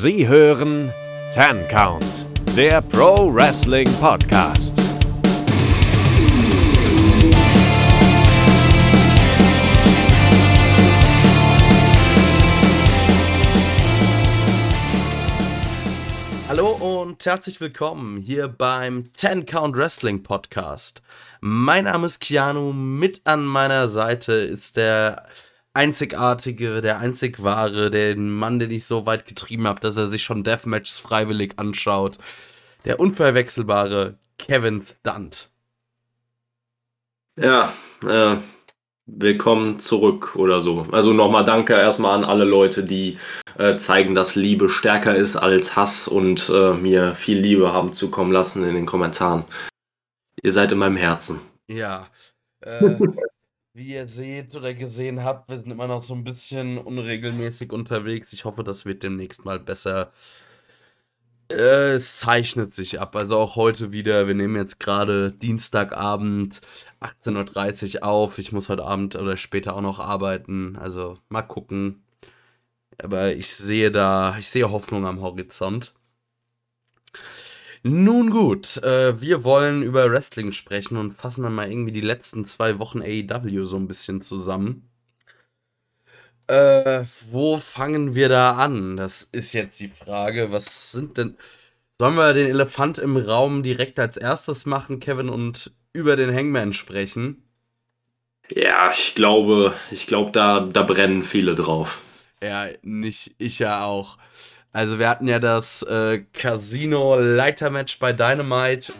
Sie hören Ten Count, der Pro Wrestling Podcast. Hallo und herzlich willkommen hier beim Ten Count Wrestling Podcast. Mein Name ist Keanu, mit an meiner Seite ist der einzigartige, der einzig wahre, den Mann, den ich so weit getrieben habe, dass er sich schon Deathmatches freiwillig anschaut. Der unverwechselbare Kevin Stunt. Ja, äh, willkommen zurück oder so. Also nochmal danke erstmal an alle Leute, die äh, zeigen, dass Liebe stärker ist als Hass und äh, mir viel Liebe haben zukommen lassen in den Kommentaren. Ihr seid in meinem Herzen. Ja. Äh, wie ihr seht oder gesehen habt, wir sind immer noch so ein bisschen unregelmäßig unterwegs. Ich hoffe, das wird demnächst mal besser. Äh, es zeichnet sich ab. Also auch heute wieder. Wir nehmen jetzt gerade Dienstagabend 18.30 Uhr auf. Ich muss heute Abend oder später auch noch arbeiten. Also mal gucken. Aber ich sehe da, ich sehe Hoffnung am Horizont. Nun gut, äh, wir wollen über Wrestling sprechen und fassen dann mal irgendwie die letzten zwei Wochen AEW so ein bisschen zusammen. Äh, wo fangen wir da an? Das ist jetzt die Frage. Was sind denn. Sollen wir den Elefant im Raum direkt als erstes machen, Kevin, und über den Hangman sprechen? Ja, ich glaube, ich glaube, da, da brennen viele drauf. Ja, nicht ich ja auch. Also wir hatten ja das äh, Casino-Leitermatch bei Dynamite,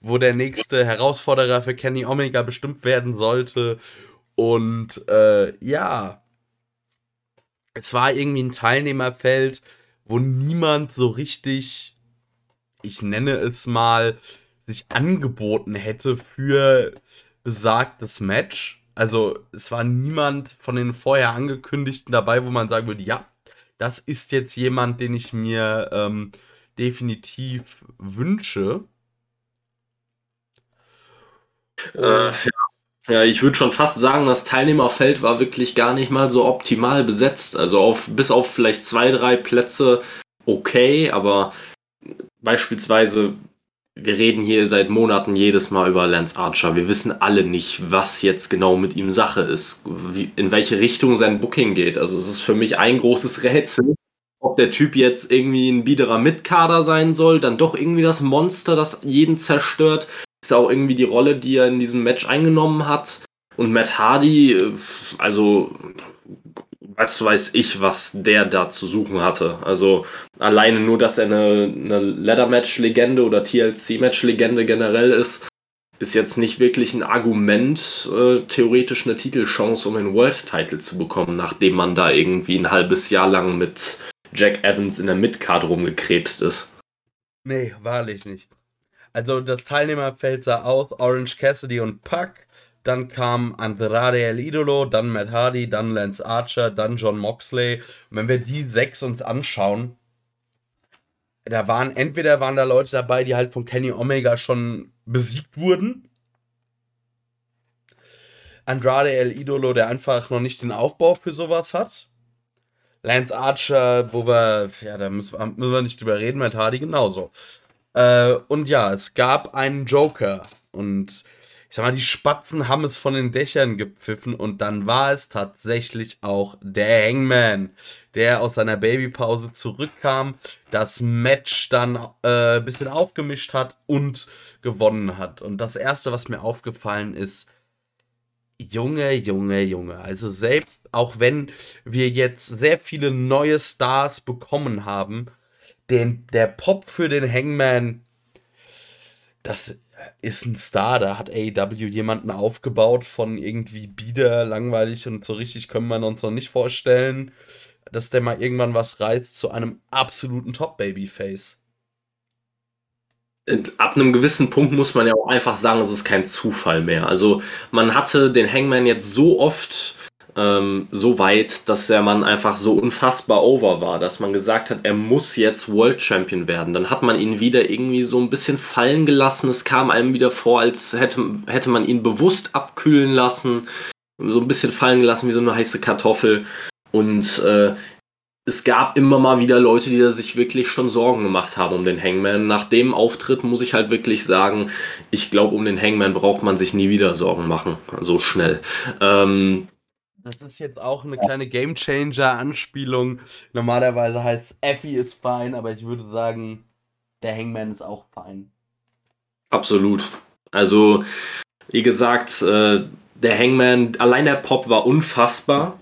wo der nächste Herausforderer für Kenny Omega bestimmt werden sollte. Und äh, ja, es war irgendwie ein Teilnehmerfeld, wo niemand so richtig, ich nenne es mal, sich angeboten hätte für besagtes Match. Also es war niemand von den vorher angekündigten dabei, wo man sagen würde, ja, das ist jetzt jemand, den ich mir ähm, definitiv wünsche. Äh, ja. ich würde schon fast sagen, das Teilnehmerfeld war wirklich gar nicht mal so optimal besetzt. Also auf, bis auf vielleicht zwei, drei Plätze okay, aber beispielsweise wir reden hier seit Monaten jedes Mal über Lance Archer. Wir wissen alle nicht, was jetzt genau mit ihm Sache ist, wie, in welche Richtung sein Booking geht. Also es ist für mich ein großes Rätsel, ob der Typ jetzt irgendwie ein biederer Mitkader sein soll, dann doch irgendwie das Monster, das jeden zerstört. Ist auch irgendwie die Rolle, die er in diesem Match eingenommen hat. Und Matt Hardy, äh, also was weiß ich, was der da zu suchen hatte. Also alleine nur, dass er eine, eine Ladder-Match-Legende oder TLC-Match-Legende generell ist, ist jetzt nicht wirklich ein Argument, äh, theoretisch eine Titelchance, um einen World-Title zu bekommen, nachdem man da irgendwie ein halbes Jahr lang mit Jack Evans in der Midcard rumgekrebst ist. Nee, wahrlich nicht. Also das Teilnehmerfeld sah aus, Orange Cassidy und Puck, dann kam Andrade El Idolo, dann Matt Hardy, dann Lance Archer, dann John Moxley. Und wenn wir die sechs uns anschauen, da waren entweder waren da Leute dabei, die halt von Kenny Omega schon besiegt wurden. Andrade El Idolo, der einfach noch nicht den Aufbau für sowas hat. Lance Archer, wo wir, ja, da müssen wir, müssen wir nicht drüber reden, Matt Hardy genauso. Äh, und ja, es gab einen Joker. Und ich sag mal, die Spatzen haben es von den Dächern gepfiffen und dann war es tatsächlich auch der Hangman, der aus seiner Babypause zurückkam, das Match dann äh, ein bisschen aufgemischt hat und gewonnen hat. Und das erste, was mir aufgefallen ist, Junge, Junge, Junge. Also selbst, auch wenn wir jetzt sehr viele neue Stars bekommen haben, den, der Pop für den Hangman, das ist ein Star. Da hat AEW jemanden aufgebaut von irgendwie bieder, langweilig und so richtig können wir uns noch nicht vorstellen, dass der mal irgendwann was reißt zu einem absoluten Top-Babyface. Ab einem gewissen Punkt muss man ja auch einfach sagen, es ist kein Zufall mehr. Also man hatte den Hangman jetzt so oft ähm, so weit, dass der Mann einfach so unfassbar over war, dass man gesagt hat, er muss jetzt World Champion werden. Dann hat man ihn wieder irgendwie so ein bisschen fallen gelassen. Es kam einem wieder vor, als hätte, hätte man ihn bewusst abkühlen lassen, so ein bisschen fallen gelassen wie so eine heiße Kartoffel. Und äh, es gab immer mal wieder Leute, die sich wirklich schon Sorgen gemacht haben um den Hangman. Nach dem Auftritt muss ich halt wirklich sagen, ich glaube, um den Hangman braucht man sich nie wieder Sorgen machen, so schnell. Ähm, das ist jetzt auch eine kleine Gamechanger-Anspielung. Normalerweise heißt Effie ist fein, aber ich würde sagen, der Hangman ist auch fein. Absolut. Also, wie gesagt, äh, der Hangman, allein der Pop war unfassbar.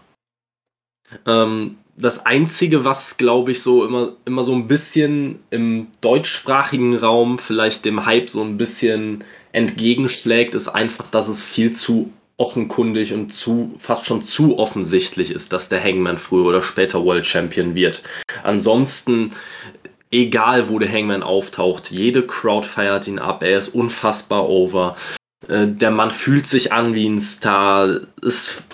Ähm, das Einzige, was, glaube ich, so immer, immer so ein bisschen im deutschsprachigen Raum vielleicht dem Hype so ein bisschen entgegenschlägt, ist einfach, dass es viel zu offenkundig und zu fast schon zu offensichtlich ist, dass der Hangman früher oder später World Champion wird. Ansonsten, egal wo der Hangman auftaucht, jede Crowd feiert ihn ab, er ist unfassbar over. Äh, der Mann fühlt sich an wie ein Star. Ist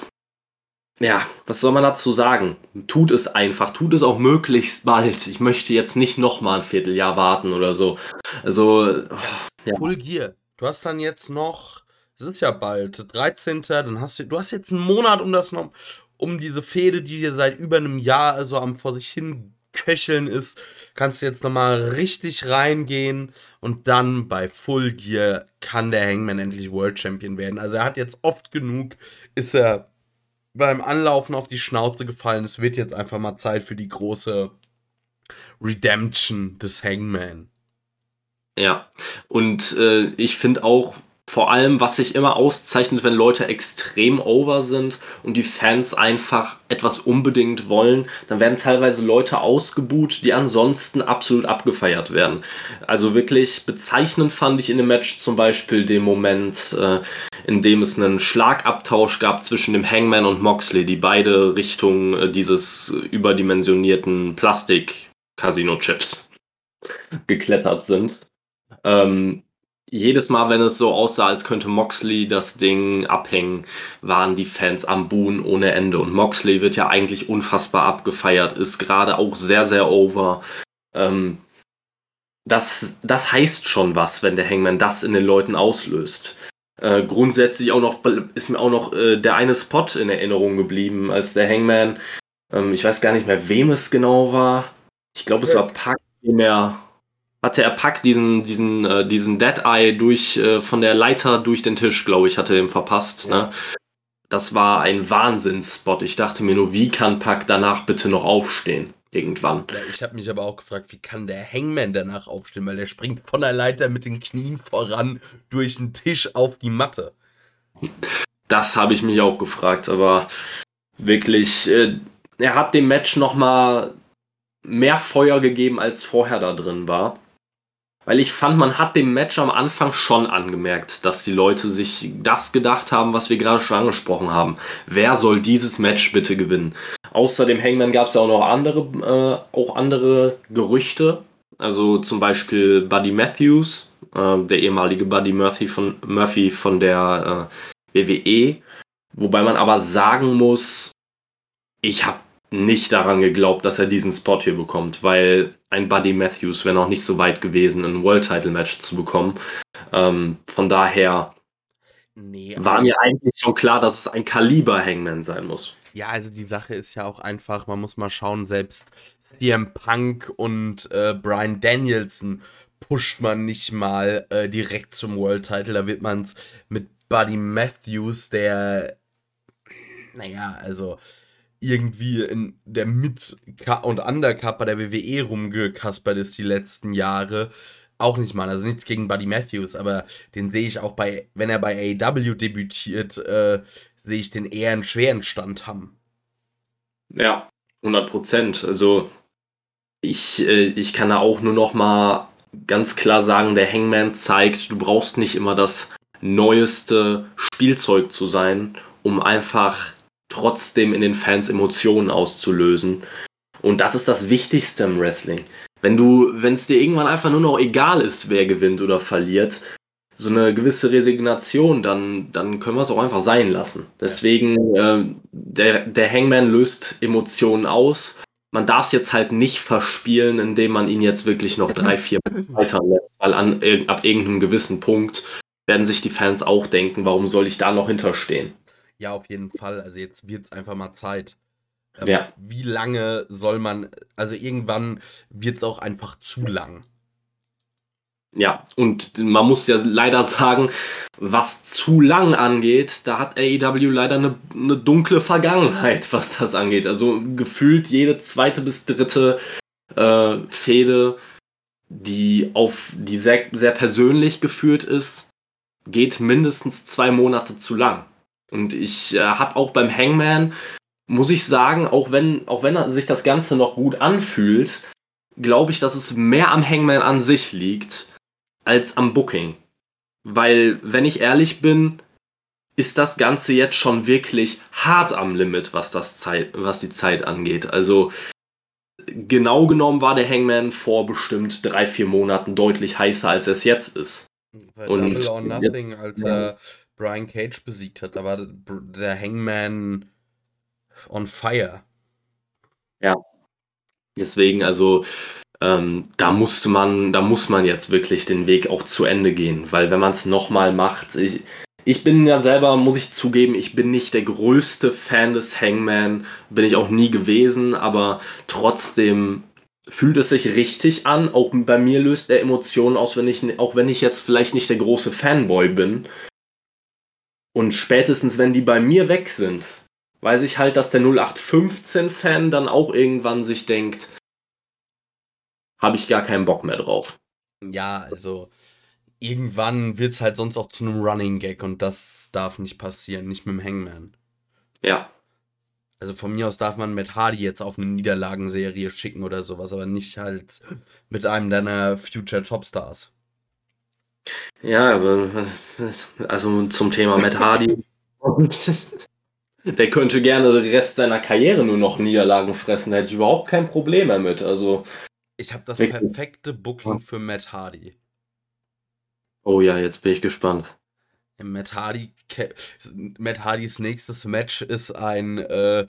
ja, was soll man dazu sagen? Tut es einfach, tut es auch möglichst bald. Ich möchte jetzt nicht nochmal ein Vierteljahr warten oder so. Also, ja. Full Gear. Du hast dann jetzt noch, es ist ja bald, 13. Dann hast du, du hast jetzt einen Monat, um das noch, um diese Fehde, die dir seit über einem Jahr also am vor sich hin köcheln ist, kannst du jetzt nochmal richtig reingehen und dann bei Full Gear kann der Hangman endlich World Champion werden. Also er hat jetzt oft genug, ist er beim Anlaufen auf die Schnauze gefallen. Es wird jetzt einfach mal Zeit für die große Redemption des Hangman. Ja, und äh, ich finde auch, vor allem, was sich immer auszeichnet, wenn Leute extrem over sind und die Fans einfach etwas unbedingt wollen, dann werden teilweise Leute ausgebuht, die ansonsten absolut abgefeiert werden. Also wirklich bezeichnend fand ich in dem Match zum Beispiel den Moment, äh, in dem es einen Schlagabtausch gab zwischen dem Hangman und Moxley, die beide Richtung äh, dieses überdimensionierten Plastik-Casino-Chips geklettert sind. Ähm, jedes Mal, wenn es so aussah, als könnte Moxley das Ding abhängen, waren die Fans am Buhn ohne Ende. Und Moxley wird ja eigentlich unfassbar abgefeiert, ist gerade auch sehr, sehr over. Ähm, das, das heißt schon was, wenn der Hangman das in den Leuten auslöst. Äh, grundsätzlich auch noch ist mir auch noch äh, der eine Spot in Erinnerung geblieben, als der Hangman, ähm, ich weiß gar nicht mehr, wem es genau war. Ich glaube, es war Pack, dem er hatte er packt diesen, diesen, äh, diesen Dead Eye durch, äh, von der Leiter durch den Tisch, glaube ich, hatte er ihm verpasst. Ja. Ne? Das war ein Wahnsinnsspot. Ich dachte mir nur, wie kann Pack danach bitte noch aufstehen? Irgendwann. Ja, ich habe mich aber auch gefragt, wie kann der Hangman danach aufstehen? Weil der springt von der Leiter mit den Knien voran durch den Tisch auf die Matte. Das habe ich mich auch gefragt, aber wirklich, äh, er hat dem Match nochmal mehr Feuer gegeben, als vorher da drin war. Weil ich fand, man hat dem Match am Anfang schon angemerkt, dass die Leute sich das gedacht haben, was wir gerade schon angesprochen haben. Wer soll dieses Match bitte gewinnen? Außer dem Hangman gab es ja auch noch andere, äh, auch andere Gerüchte. Also zum Beispiel Buddy Matthews, äh, der ehemalige Buddy Murphy von, Murphy von der äh, WWE. Wobei man aber sagen muss, ich habe nicht daran geglaubt, dass er diesen Spot hier bekommt, weil ein Buddy Matthews wäre noch nicht so weit gewesen, ein World Title Match zu bekommen. Ähm, von daher nee, war mir eigentlich schon klar, dass es ein Kaliber Hangman sein muss. Ja, also die Sache ist ja auch einfach, man muss mal schauen, selbst CM Punk und äh, Brian Danielson pusht man nicht mal äh, direkt zum World Title, da wird man es mit Buddy Matthews, der, naja, also irgendwie in der Mit- und Undercup bei der WWE rumgekaspert ist die letzten Jahre. Auch nicht mal, also nichts gegen Buddy Matthews, aber den sehe ich auch bei, wenn er bei AEW debütiert, äh, sehe ich den eher einen schweren Stand haben. Ja, 100 Prozent. Also ich, äh, ich kann da auch nur noch mal ganz klar sagen, der Hangman zeigt, du brauchst nicht immer das neueste Spielzeug zu sein, um einfach trotzdem in den Fans Emotionen auszulösen. Und das ist das Wichtigste im Wrestling. Wenn du, wenn es dir irgendwann einfach nur noch egal ist, wer gewinnt oder verliert, so eine gewisse Resignation, dann, dann können wir es auch einfach sein lassen. Deswegen, äh, der, der Hangman löst Emotionen aus. Man darf es jetzt halt nicht verspielen, indem man ihn jetzt wirklich noch drei, vier weiter lässt, weil an, ab irgendeinem gewissen Punkt werden sich die Fans auch denken, warum soll ich da noch hinterstehen? Ja, auf jeden Fall. Also jetzt wird es einfach mal Zeit. Ähm, ja. Wie lange soll man, also irgendwann wird es auch einfach zu lang. Ja, und man muss ja leider sagen, was zu lang angeht, da hat AEW leider eine, eine dunkle Vergangenheit, was das angeht. Also gefühlt jede zweite bis dritte äh, Fehde, die auf die sehr, sehr persönlich geführt ist, geht mindestens zwei Monate zu lang. Und ich äh, habe auch beim Hangman, muss ich sagen, auch wenn, auch wenn sich das Ganze noch gut anfühlt, glaube ich, dass es mehr am Hangman an sich liegt als am Booking. Weil, wenn ich ehrlich bin, ist das Ganze jetzt schon wirklich hart am Limit, was, das Zeit, was die Zeit angeht. Also genau genommen war der Hangman vor bestimmt drei, vier Monaten deutlich heißer, als es jetzt ist. Bei und Double or Nothing, als er Brian Cage besiegt hat, da war der Hangman on fire. Ja. Deswegen, also ähm, da musste man, da muss man jetzt wirklich den Weg auch zu Ende gehen, weil wenn man es nochmal macht, ich, ich bin ja selber, muss ich zugeben, ich bin nicht der größte Fan des Hangman, bin ich auch nie gewesen, aber trotzdem fühlt es sich richtig an. Auch bei mir löst er Emotionen aus, wenn ich, auch wenn ich jetzt vielleicht nicht der große Fanboy bin. Und spätestens, wenn die bei mir weg sind, weiß ich halt, dass der 0815-Fan dann auch irgendwann sich denkt, habe ich gar keinen Bock mehr drauf. Ja, also irgendwann wird es halt sonst auch zu einem Running Gag und das darf nicht passieren, nicht mit dem Hangman. Ja. Also von mir aus darf man mit Hardy jetzt auf eine Niederlagenserie schicken oder sowas, aber nicht halt mit einem deiner Future Topstars. Ja, aber also zum Thema Matt Hardy. Der könnte gerne den Rest seiner Karriere nur noch Niederlagen fressen, da hätte ich überhaupt kein Problem damit. Also ich habe das perfekte Booking für Matt Hardy. Oh ja, jetzt bin ich gespannt. Matt Hardy, Matt Hardys nächstes Match ist ein äh,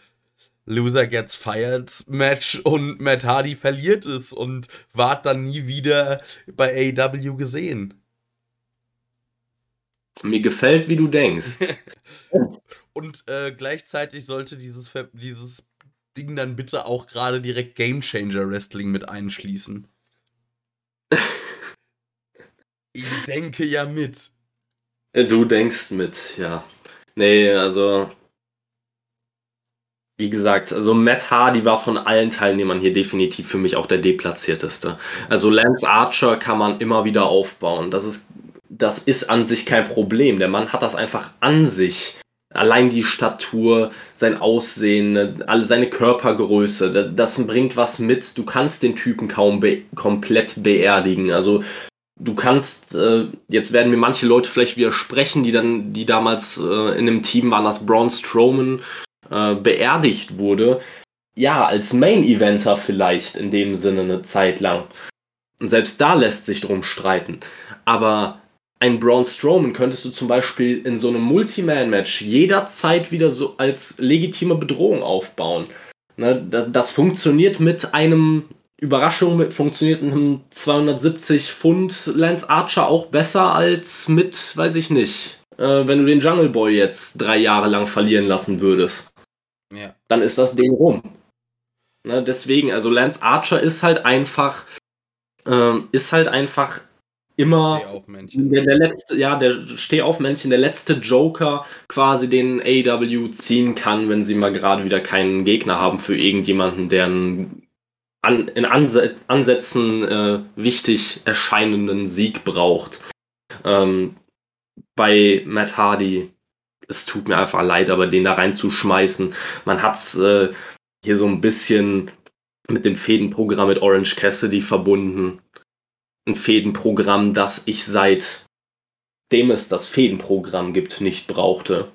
Loser Gets Fired Match und Matt Hardy verliert es und ward dann nie wieder bei AW gesehen. Mir gefällt, wie du denkst. und äh, gleichzeitig sollte dieses, dieses Ding dann bitte auch gerade direkt Game Changer Wrestling mit einschließen. ich denke ja mit. Du denkst mit, ja. Nee, also. Wie gesagt, also Matt Hardy war von allen Teilnehmern hier definitiv für mich auch der deplatzierteste. Also Lance Archer kann man immer wieder aufbauen. Das ist, das ist an sich kein Problem. Der Mann hat das einfach an sich. Allein die Statur, sein Aussehen, alle seine Körpergröße, das bringt was mit. Du kannst den Typen kaum be komplett beerdigen. Also du kannst, äh, jetzt werden mir manche Leute vielleicht widersprechen, die dann, die damals äh, in einem Team waren, dass Braun Strowman äh, beerdigt wurde. Ja, als Main-Eventer vielleicht in dem Sinne eine Zeit lang. Und selbst da lässt sich drum streiten. Aber ein Braun Strowman könntest du zum Beispiel in so einem Multiman-Match jederzeit wieder so als legitime Bedrohung aufbauen. Ne, das, das, funktioniert mit einem Überraschung, mit, funktioniert mit einem 270 Pfund Lance Archer auch besser als mit, weiß ich nicht, äh, wenn du den Jungle Boy jetzt drei Jahre lang verlieren lassen würdest. Ja. Dann ist das Ding rum. Ne, deswegen, also Lance Archer ist halt einfach, äh, ist halt einfach immer der, der, letzte, ja, der Stehaufmännchen, der letzte Joker quasi den AW ziehen kann, wenn sie mal gerade wieder keinen Gegner haben für irgendjemanden, der einen an, in Anse Ansätzen äh, wichtig erscheinenden Sieg braucht. Ähm, bei Matt Hardy, es tut mir einfach leid, aber den da reinzuschmeißen, man hat es äh, hier so ein bisschen mit dem Fädenprogramm mit Orange Cassidy verbunden ein Fädenprogramm, das ich seitdem es das Fädenprogramm gibt, nicht brauchte.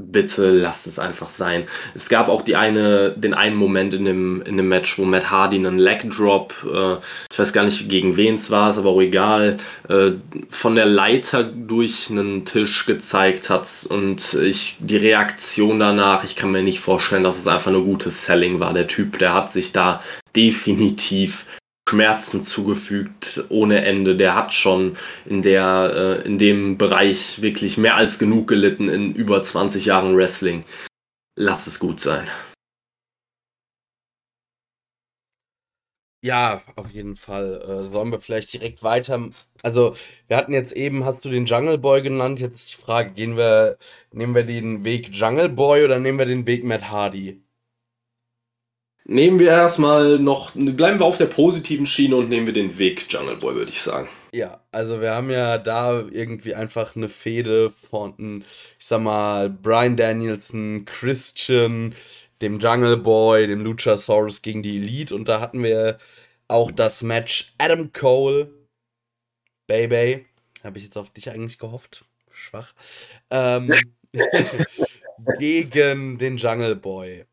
Bitte lasst es einfach sein. Es gab auch die eine, den einen Moment in dem, in dem Match, wo Matt Hardy einen Leg Drop, äh, ich weiß gar nicht gegen wen es war, ist aber auch egal, äh, von der Leiter durch einen Tisch gezeigt hat und ich die Reaktion danach, ich kann mir nicht vorstellen, dass es einfach nur gutes Selling war. Der Typ, der hat sich da definitiv Schmerzen zugefügt ohne Ende. Der hat schon in, der, äh, in dem Bereich wirklich mehr als genug gelitten in über 20 Jahren Wrestling. Lass es gut sein. Ja, auf jeden Fall. Äh, sollen wir vielleicht direkt weiter. Also, wir hatten jetzt eben, hast du den Jungle Boy genannt? Jetzt ist die Frage, gehen wir, nehmen wir den Weg Jungle Boy oder nehmen wir den Weg Matt Hardy? Nehmen wir erstmal noch, bleiben wir auf der positiven Schiene und nehmen wir den Weg Jungle Boy, würde ich sagen. Ja, also wir haben ja da irgendwie einfach eine Fehde von, ich sag mal, Brian Danielson, Christian, dem Jungle Boy, dem Luchasaurus gegen die Elite und da hatten wir auch das Match Adam Cole, Baby, habe ich jetzt auf dich eigentlich gehofft, schwach, ähm, gegen den Jungle Boy.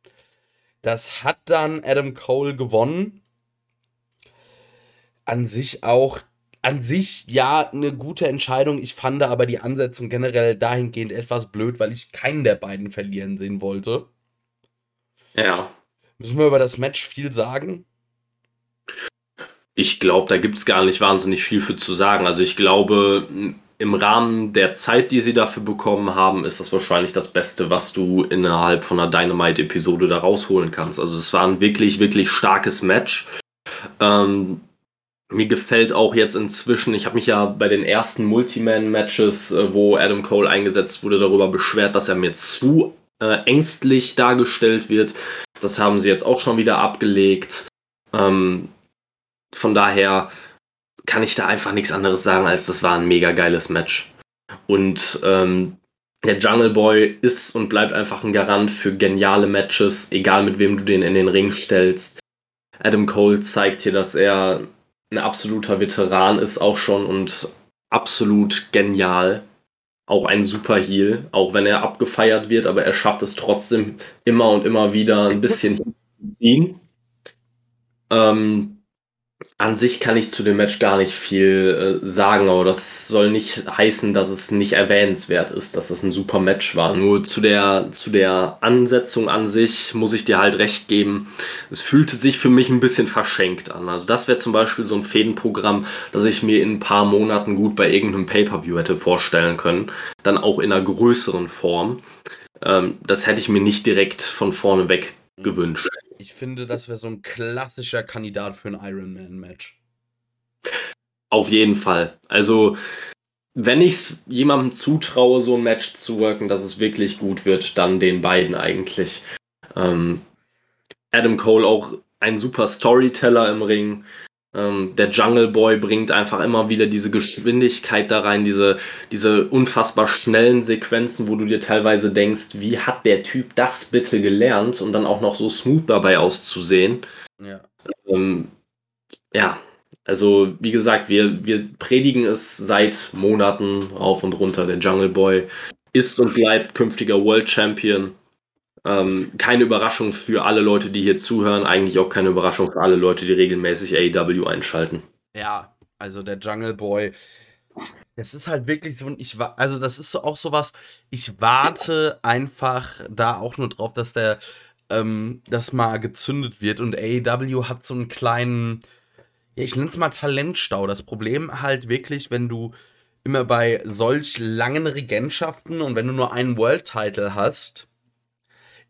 Das hat dann Adam Cole gewonnen. An sich auch, an sich ja eine gute Entscheidung. Ich fand aber die Ansetzung generell dahingehend etwas blöd, weil ich keinen der beiden verlieren sehen wollte. Ja. Müssen wir über das Match viel sagen? Ich glaube, da gibt es gar nicht wahnsinnig viel für zu sagen. Also ich glaube, im Rahmen der Zeit, die sie dafür bekommen haben, ist das wahrscheinlich das Beste, was du innerhalb von einer Dynamite-Episode da rausholen kannst. Also es war ein wirklich, wirklich starkes Match. Ähm, mir gefällt auch jetzt inzwischen, ich habe mich ja bei den ersten Multiman-Matches, äh, wo Adam Cole eingesetzt wurde, darüber beschwert, dass er mir zu äh, ängstlich dargestellt wird. Das haben sie jetzt auch schon wieder abgelegt. Ähm, von daher kann ich da einfach nichts anderes sagen, als das war ein mega geiles Match. Und ähm, der Jungle Boy ist und bleibt einfach ein Garant für geniale Matches, egal mit wem du den in den Ring stellst. Adam Cole zeigt hier, dass er ein absoluter Veteran ist auch schon und absolut genial. Auch ein super Heel, auch wenn er abgefeiert wird, aber er schafft es trotzdem immer und immer wieder ein bisschen zu ziehen. Ähm, an sich kann ich zu dem Match gar nicht viel äh, sagen, aber das soll nicht heißen, dass es nicht erwähnenswert ist, dass das ein super Match war. Nur zu der, zu der Ansetzung an sich muss ich dir halt recht geben. Es fühlte sich für mich ein bisschen verschenkt an. Also das wäre zum Beispiel so ein Fädenprogramm, das ich mir in ein paar Monaten gut bei irgendeinem Pay-Per-View hätte vorstellen können. Dann auch in einer größeren Form. Ähm, das hätte ich mir nicht direkt von vorne weg gewünscht. Ich finde, das wäre so ein klassischer Kandidat für ein Ironman-Match. Auf jeden Fall. Also, wenn ich es jemandem zutraue, so ein Match zu worken, dass es wirklich gut wird, dann den beiden eigentlich. Ähm, Adam Cole auch ein super Storyteller im Ring. Ähm, der Jungle Boy bringt einfach immer wieder diese Geschwindigkeit da rein, diese, diese unfassbar schnellen Sequenzen, wo du dir teilweise denkst, wie hat der Typ das bitte gelernt und dann auch noch so smooth dabei auszusehen. Ja. Ähm, ja, also wie gesagt, wir, wir predigen es seit Monaten rauf und runter. Der Jungle Boy ist und bleibt künftiger World Champion. Ähm, keine Überraschung für alle Leute, die hier zuhören. Eigentlich auch keine Überraschung für alle Leute, die regelmäßig AEW einschalten. Ja, also der Jungle Boy. Das ist halt wirklich so, ich also das ist so auch sowas, ich warte einfach da auch nur drauf, dass der, ähm, das mal gezündet wird und AEW hat so einen kleinen, ja, ich nenne es mal Talentstau. Das Problem halt wirklich, wenn du immer bei solch langen Regentschaften und wenn du nur einen World Title hast,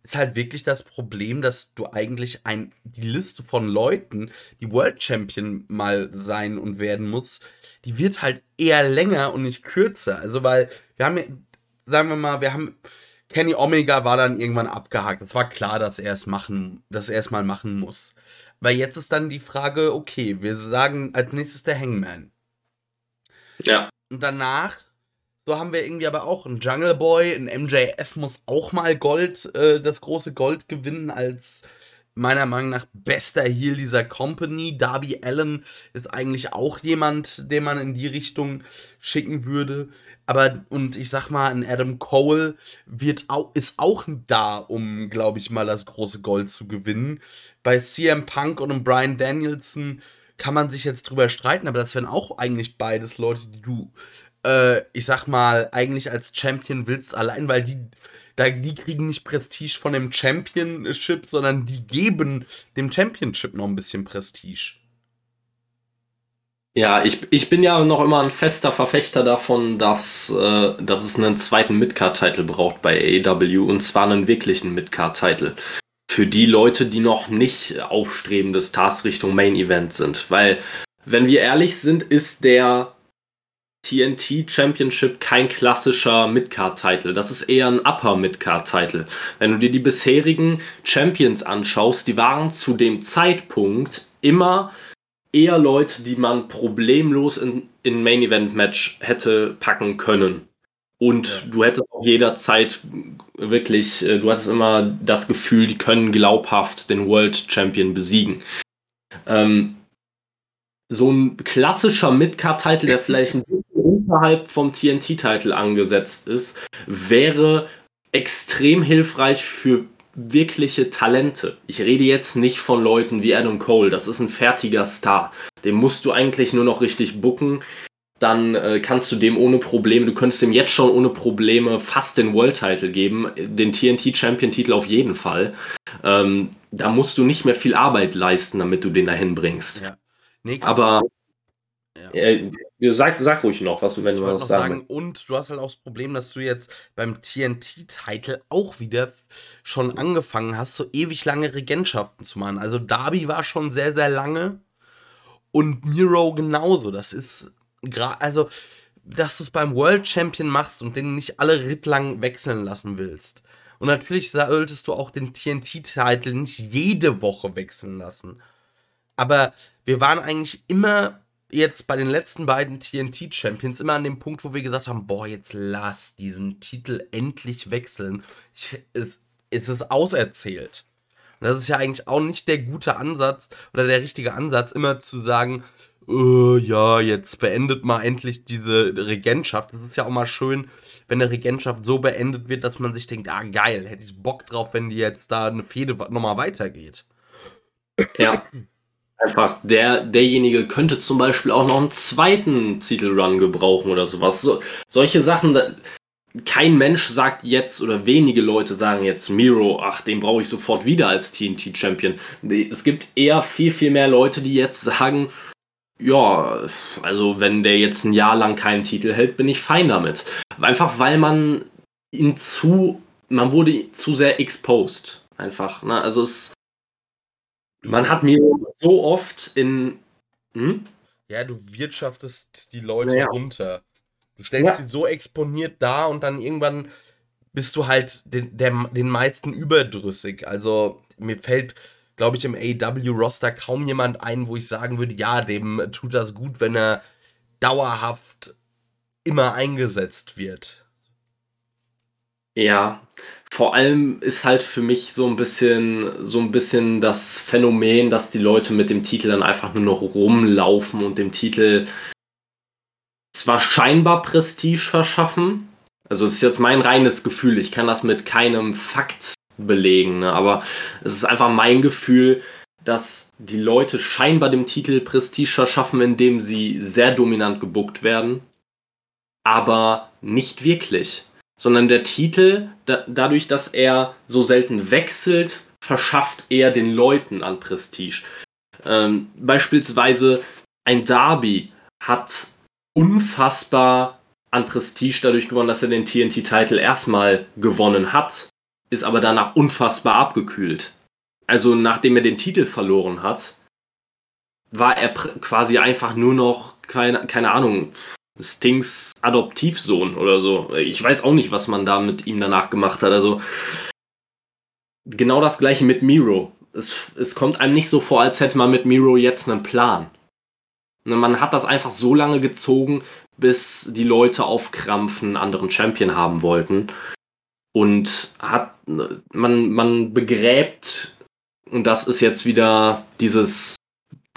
ist halt wirklich das Problem, dass du eigentlich ein, die Liste von Leuten, die World Champion mal sein und werden muss, die wird halt eher länger und nicht kürzer. Also, weil wir haben, sagen wir mal, wir haben, Kenny Omega war dann irgendwann abgehakt. Es war klar, dass er es machen, dass er es mal machen muss. Weil jetzt ist dann die Frage, okay, wir sagen als nächstes der Hangman. Ja. Und danach so haben wir irgendwie aber auch einen Jungle Boy, ein MJF muss auch mal Gold, äh, das große Gold gewinnen als meiner Meinung nach bester Heel dieser Company. Darby Allen ist eigentlich auch jemand, den man in die Richtung schicken würde. Aber, und ich sag mal, ein Adam Cole wird auch, ist auch da, um, glaube ich, mal das große Gold zu gewinnen. Bei CM Punk und Brian Danielson kann man sich jetzt drüber streiten, aber das wären auch eigentlich beides Leute, die du äh, ich sag mal, eigentlich als Champion willst, allein weil die, die kriegen nicht Prestige von dem Championship, sondern die geben dem Championship noch ein bisschen Prestige. Ja, ich, ich bin ja noch immer ein fester Verfechter davon, dass, äh, dass es einen zweiten Midcard-Title braucht bei AEW und zwar einen wirklichen Midcard-Title. für die Leute, die noch nicht aufstrebende Stars Richtung Main Event sind. Weil, wenn wir ehrlich sind, ist der TNT Championship kein klassischer Midcard-Title. Das ist eher ein Upper Midcard-Title. Wenn du dir die bisherigen Champions anschaust, die waren zu dem Zeitpunkt immer eher Leute, die man problemlos in, in Main Event Match hätte packen können. Und ja. du hättest auch jederzeit wirklich, äh, du hattest immer das Gefühl, die können glaubhaft den World Champion besiegen. Ähm, so ein klassischer Midcard-Title, der vielleicht ein bisschen unterhalb vom TNT-Title angesetzt ist, wäre extrem hilfreich für wirkliche Talente. Ich rede jetzt nicht von Leuten wie Adam Cole, das ist ein fertiger Star. Den musst du eigentlich nur noch richtig bucken. Dann äh, kannst du dem ohne Probleme, du könntest dem jetzt schon ohne Probleme fast den World Title geben, den TNT Champion Titel auf jeden Fall. Ähm, da musst du nicht mehr viel Arbeit leisten, damit du den dahin bringst. Ja. Aber ja. Äh, sag, sag ruhig noch, was du, wenn ich du was sagen. sagen und du hast halt auch das Problem, dass du jetzt beim TNT-Title auch wieder schon angefangen hast, so ewig lange Regentschaften zu machen. Also Darby war schon sehr, sehr lange und Miro genauso. Das ist gerade, also, dass du es beim World Champion machst und den nicht alle Ritt lang wechseln lassen willst. Und natürlich solltest du auch den TNT-Titel nicht jede Woche wechseln lassen. Aber wir waren eigentlich immer jetzt bei den letzten beiden TNT Champions immer an dem Punkt, wo wir gesagt haben, boah, jetzt lass diesen Titel endlich wechseln. Ich, es, es ist auserzählt. Und das ist ja eigentlich auch nicht der gute Ansatz oder der richtige Ansatz, immer zu sagen, uh, ja, jetzt beendet mal endlich diese Regentschaft. Das ist ja auch mal schön, wenn eine Regentschaft so beendet wird, dass man sich denkt, ah geil, hätte ich Bock drauf, wenn die jetzt da eine Fehde nochmal weitergeht. Ja. Einfach der, derjenige könnte zum Beispiel auch noch einen zweiten Titelrun gebrauchen oder sowas. So, solche Sachen, da, kein Mensch sagt jetzt oder wenige Leute sagen jetzt Miro, ach, den brauche ich sofort wieder als TNT-Champion. Es gibt eher viel, viel mehr Leute, die jetzt sagen, ja, also wenn der jetzt ein Jahr lang keinen Titel hält, bin ich fein damit. Einfach weil man ihn zu, man wurde zu sehr exposed. Einfach, ne? Also es, man hat mir so oft in. Hm? Ja, du wirtschaftest die Leute ja. runter. Du stellst ja. sie so exponiert da und dann irgendwann bist du halt den, der, den meisten überdrüssig. Also mir fällt, glaube ich, im AW-Roster kaum jemand ein, wo ich sagen würde, ja, dem tut das gut, wenn er dauerhaft immer eingesetzt wird. Ja, vor allem ist halt für mich so ein bisschen, so ein bisschen das Phänomen, dass die Leute mit dem Titel dann einfach nur noch rumlaufen und dem Titel zwar scheinbar Prestige verschaffen. Also es ist jetzt mein reines Gefühl. Ich kann das mit keinem Fakt belegen, ne? aber es ist einfach mein Gefühl, dass die Leute scheinbar dem Titel Prestige verschaffen, indem sie sehr dominant gebuckt werden, aber nicht wirklich sondern der Titel, da, dadurch, dass er so selten wechselt, verschafft er den Leuten an Prestige. Ähm, beispielsweise ein Darby hat unfassbar an Prestige dadurch gewonnen, dass er den TNT-Titel erstmal gewonnen hat, ist aber danach unfassbar abgekühlt. Also nachdem er den Titel verloren hat, war er quasi einfach nur noch, keine, keine Ahnung, Stings Adoptivsohn oder so. Ich weiß auch nicht, was man da mit ihm danach gemacht hat. Also genau das gleiche mit Miro. Es, es kommt einem nicht so vor, als hätte man mit Miro jetzt einen Plan. Ne, man hat das einfach so lange gezogen, bis die Leute auf Krampf einen anderen Champion haben wollten. Und hat man, man begräbt, und das ist jetzt wieder dieses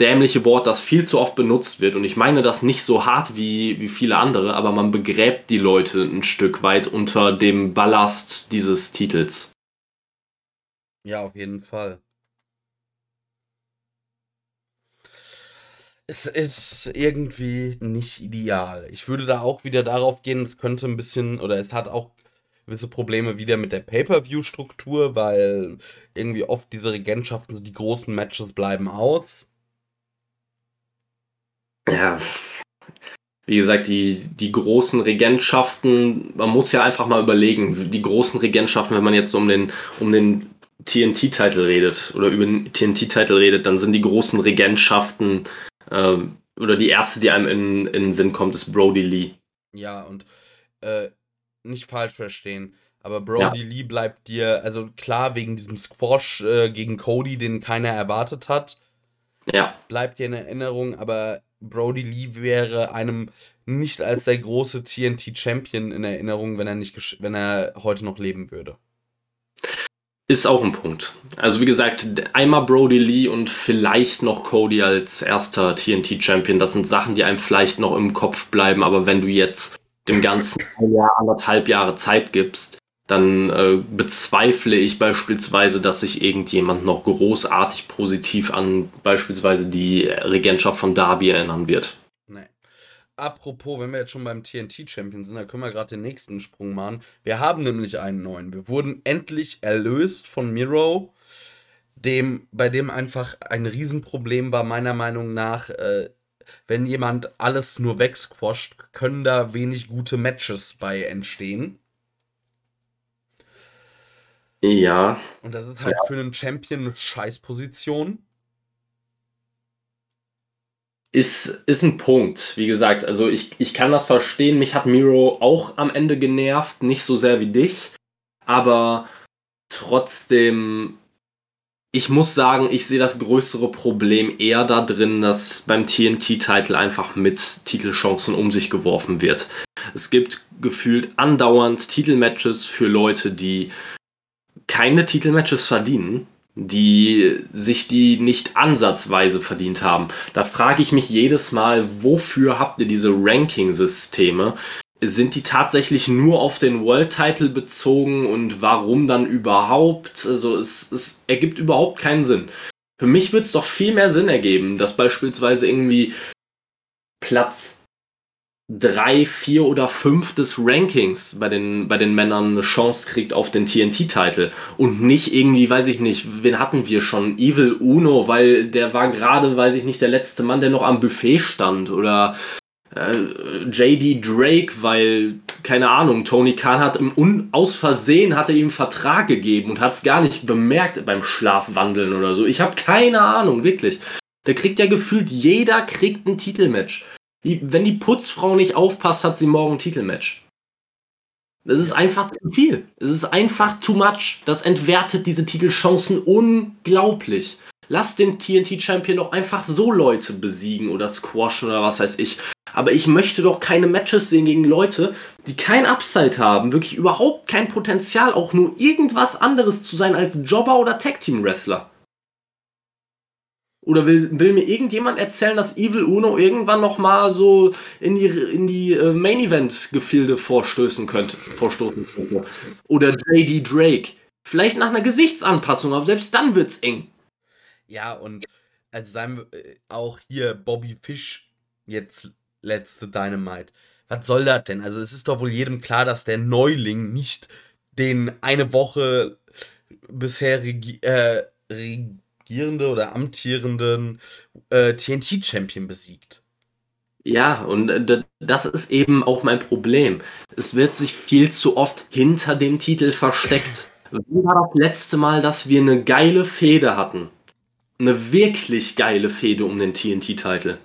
dämliche Wort, das viel zu oft benutzt wird. Und ich meine das nicht so hart wie, wie viele andere, aber man begräbt die Leute ein Stück weit unter dem Ballast dieses Titels. Ja, auf jeden Fall. Es ist irgendwie nicht ideal. Ich würde da auch wieder darauf gehen, es könnte ein bisschen, oder es hat auch gewisse Probleme wieder mit der Pay-Per-View-Struktur, weil irgendwie oft diese Regentschaften, die großen Matches bleiben aus. Ja, wie gesagt, die, die großen Regentschaften, man muss ja einfach mal überlegen, die großen Regentschaften, wenn man jetzt um den, um den TNT-Titel redet oder über den TNT-Titel redet, dann sind die großen Regentschaften äh, oder die erste, die einem in, in den Sinn kommt, ist Brody Lee. Ja, und äh, nicht falsch verstehen, aber Brody ja. Lee bleibt dir, also klar, wegen diesem Squash äh, gegen Cody, den keiner erwartet hat, ja. bleibt dir in Erinnerung, aber Brody Lee wäre einem nicht als der große TNT-Champion in Erinnerung, wenn er nicht wenn er heute noch leben würde. Ist auch ein Punkt. Also wie gesagt, einmal Brody Lee und vielleicht noch Cody als erster TNT-Champion. Das sind Sachen, die einem vielleicht noch im Kopf bleiben, aber wenn du jetzt dem Ganzen ein Jahr, anderthalb Jahre Zeit gibst, dann äh, bezweifle ich beispielsweise, dass sich irgendjemand noch großartig positiv an beispielsweise die Regentschaft von Darby erinnern wird. Nee. Apropos, wenn wir jetzt schon beim TNT-Champion sind, dann können wir gerade den nächsten Sprung machen. Wir haben nämlich einen neuen. Wir wurden endlich erlöst von Miro, dem, bei dem einfach ein Riesenproblem war, meiner Meinung nach, äh, wenn jemand alles nur wegsquasht, können da wenig gute Matches bei entstehen. Ja. Und das ist halt ja. für einen Champion eine Scheißposition ist, ist ein Punkt. Wie gesagt, also ich, ich kann das verstehen. Mich hat Miro auch am Ende genervt, nicht so sehr wie dich. Aber trotzdem, ich muss sagen, ich sehe das größere Problem eher da drin, dass beim TNT-Titel einfach mit Titelchancen um sich geworfen wird. Es gibt gefühlt andauernd Titelmatches für Leute, die keine Titelmatches verdienen die sich die nicht ansatzweise verdient haben. Da frage ich mich jedes Mal, wofür habt ihr diese Ranking-Systeme? Sind die tatsächlich nur auf den World Title bezogen und warum dann überhaupt? Also es, es ergibt überhaupt keinen Sinn. Für mich wird es doch viel mehr Sinn ergeben, dass beispielsweise irgendwie Platz drei, vier oder fünf des Rankings bei den, bei den Männern eine Chance kriegt auf den TNT-Titel. Und nicht irgendwie, weiß ich nicht, wen hatten wir schon? Evil Uno, weil der war gerade, weiß ich nicht, der letzte Mann, der noch am Buffet stand. Oder äh, JD Drake, weil, keine Ahnung, Tony Khan hat im Un aus Versehen hat er ihm Vertrag gegeben und hat es gar nicht bemerkt beim Schlafwandeln oder so. Ich habe keine Ahnung, wirklich. Der kriegt ja gefühlt, jeder kriegt ein Titelmatch. Die, wenn die Putzfrau nicht aufpasst, hat sie morgen ein Titelmatch. Das ist einfach zu viel. Es ist einfach too much. Das entwertet diese Titelchancen unglaublich. Lass den TNT-Champion doch einfach so Leute besiegen oder squashen oder was weiß ich. Aber ich möchte doch keine Matches sehen gegen Leute, die kein Upside haben, wirklich überhaupt kein Potenzial, auch nur irgendwas anderes zu sein als Jobber oder Tag-Team-Wrestler. Oder will, will mir irgendjemand erzählen, dass Evil Uno irgendwann nochmal so in die, in die äh, Main Event-Gefilde vorstößen könnte, vorstoßen könnte? Oder JD Drake. Vielleicht nach einer Gesichtsanpassung, aber selbst dann wird's eng. Ja, und also sagen äh, auch hier Bobby Fish jetzt letzte Dynamite. Was soll das denn? Also es ist doch wohl jedem klar, dass der Neuling nicht den eine Woche bisher regi äh, regierende oder amtierenden äh, TNT-Champion besiegt. Ja, und äh, das ist eben auch mein Problem. Es wird sich viel zu oft hinter dem Titel versteckt. Wie war das letzte Mal, dass wir eine geile Fehde hatten? Eine wirklich geile Fehde um den TNT-Titel.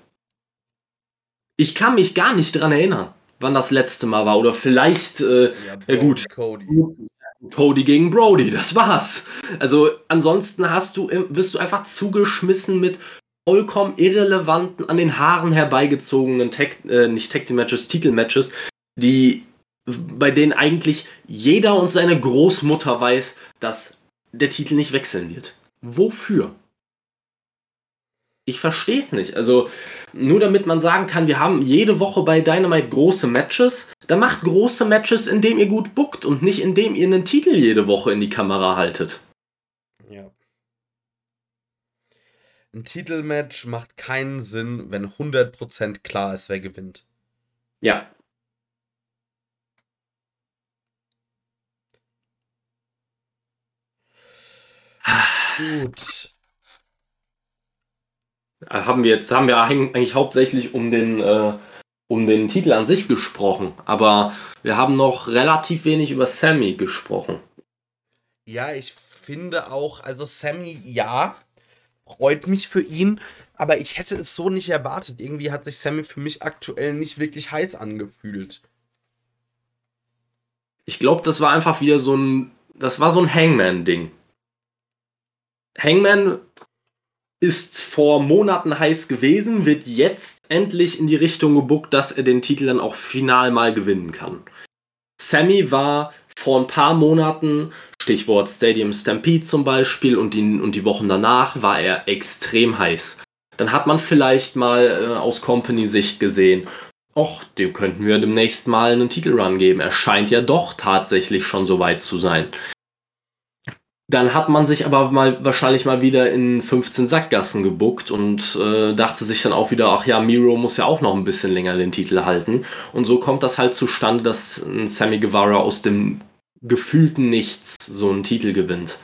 Ich kann mich gar nicht dran erinnern, wann das letzte Mal war. Oder vielleicht, äh, ja, ja gut. Cody. Cody gegen Brody, das war's. Also ansonsten hast du, wirst du einfach zugeschmissen mit vollkommen irrelevanten, an den Haaren herbeigezogenen Tag, äh, nicht Tag Team Matches, Titelmatches, die bei denen eigentlich jeder und seine Großmutter weiß, dass der Titel nicht wechseln wird. Wofür? Ich verstehe es nicht. Also, nur damit man sagen kann, wir haben jede Woche bei Dynamite große Matches, dann macht große Matches, indem ihr gut bookt und nicht indem ihr einen Titel jede Woche in die Kamera haltet. Ja. Ein Titelmatch macht keinen Sinn, wenn 100% klar ist, wer gewinnt. Ja. Gut. Äh, haben wir jetzt haben wir eigentlich hauptsächlich um den äh, um den Titel an sich gesprochen, aber wir haben noch relativ wenig über Sammy gesprochen. Ja, ich finde auch, also Sammy, ja, freut mich für ihn, aber ich hätte es so nicht erwartet. Irgendwie hat sich Sammy für mich aktuell nicht wirklich heiß angefühlt. Ich glaube, das war einfach wieder so ein, das war so ein Hangman-Ding. Hangman ist vor Monaten heiß gewesen, wird jetzt endlich in die Richtung gebuckt, dass er den Titel dann auch final mal gewinnen kann. Sammy war vor ein paar Monaten, Stichwort Stadium Stampede zum Beispiel, und die, und die Wochen danach war er extrem heiß. Dann hat man vielleicht mal äh, aus Company-Sicht gesehen, Och, dem könnten wir demnächst mal einen Titelrun geben. Er scheint ja doch tatsächlich schon so weit zu sein. Dann hat man sich aber mal wahrscheinlich mal wieder in 15 Sackgassen gebuckt und äh, dachte sich dann auch wieder, ach ja, Miro muss ja auch noch ein bisschen länger den Titel halten. Und so kommt das halt zustande, dass ein Sammy Guevara aus dem gefühlten Nichts so einen Titel gewinnt.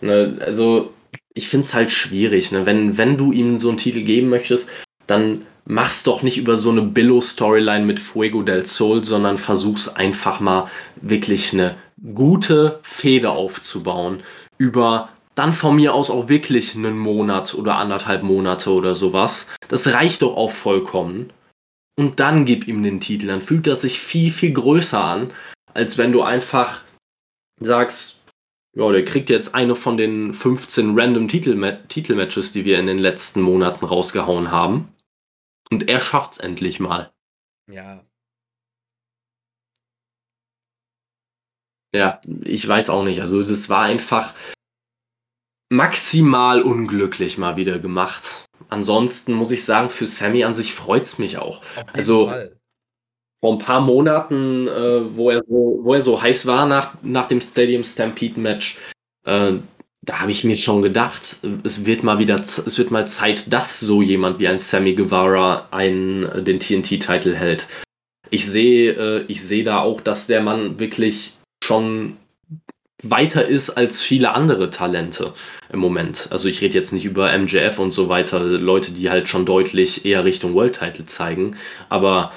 Ne, also ich finde es halt schwierig. Ne? Wenn, wenn du ihm so einen Titel geben möchtest, dann mach's doch nicht über so eine Billo-Storyline mit Fuego del Sol, sondern versuch's einfach mal wirklich eine gute Feder aufzubauen über dann von mir aus auch wirklich einen Monat oder anderthalb Monate oder sowas. Das reicht doch auch vollkommen. Und dann gib ihm den Titel. Dann fühlt er sich viel, viel größer an, als wenn du einfach sagst, ja, der kriegt jetzt eine von den 15 random Titelmatches, die wir in den letzten Monaten rausgehauen haben. Und er schafft's endlich mal. Ja. Ja, ich weiß auch nicht. Also das war einfach maximal unglücklich mal wieder gemacht. Ansonsten muss ich sagen, für Sammy an sich freut's mich auch. Also Fall. vor ein paar Monaten, äh, wo, er so, wo er so heiß war nach, nach dem Stadium Stampede Match, äh, da habe ich mir schon gedacht, es wird mal wieder, es wird mal Zeit, dass so jemand wie ein Sammy Guevara einen, den TNT-Titel hält. Ich sehe, äh, ich sehe da auch, dass der Mann wirklich schon weiter ist als viele andere Talente im Moment. Also ich rede jetzt nicht über MJF und so weiter, Leute, die halt schon deutlich eher Richtung World Title zeigen, aber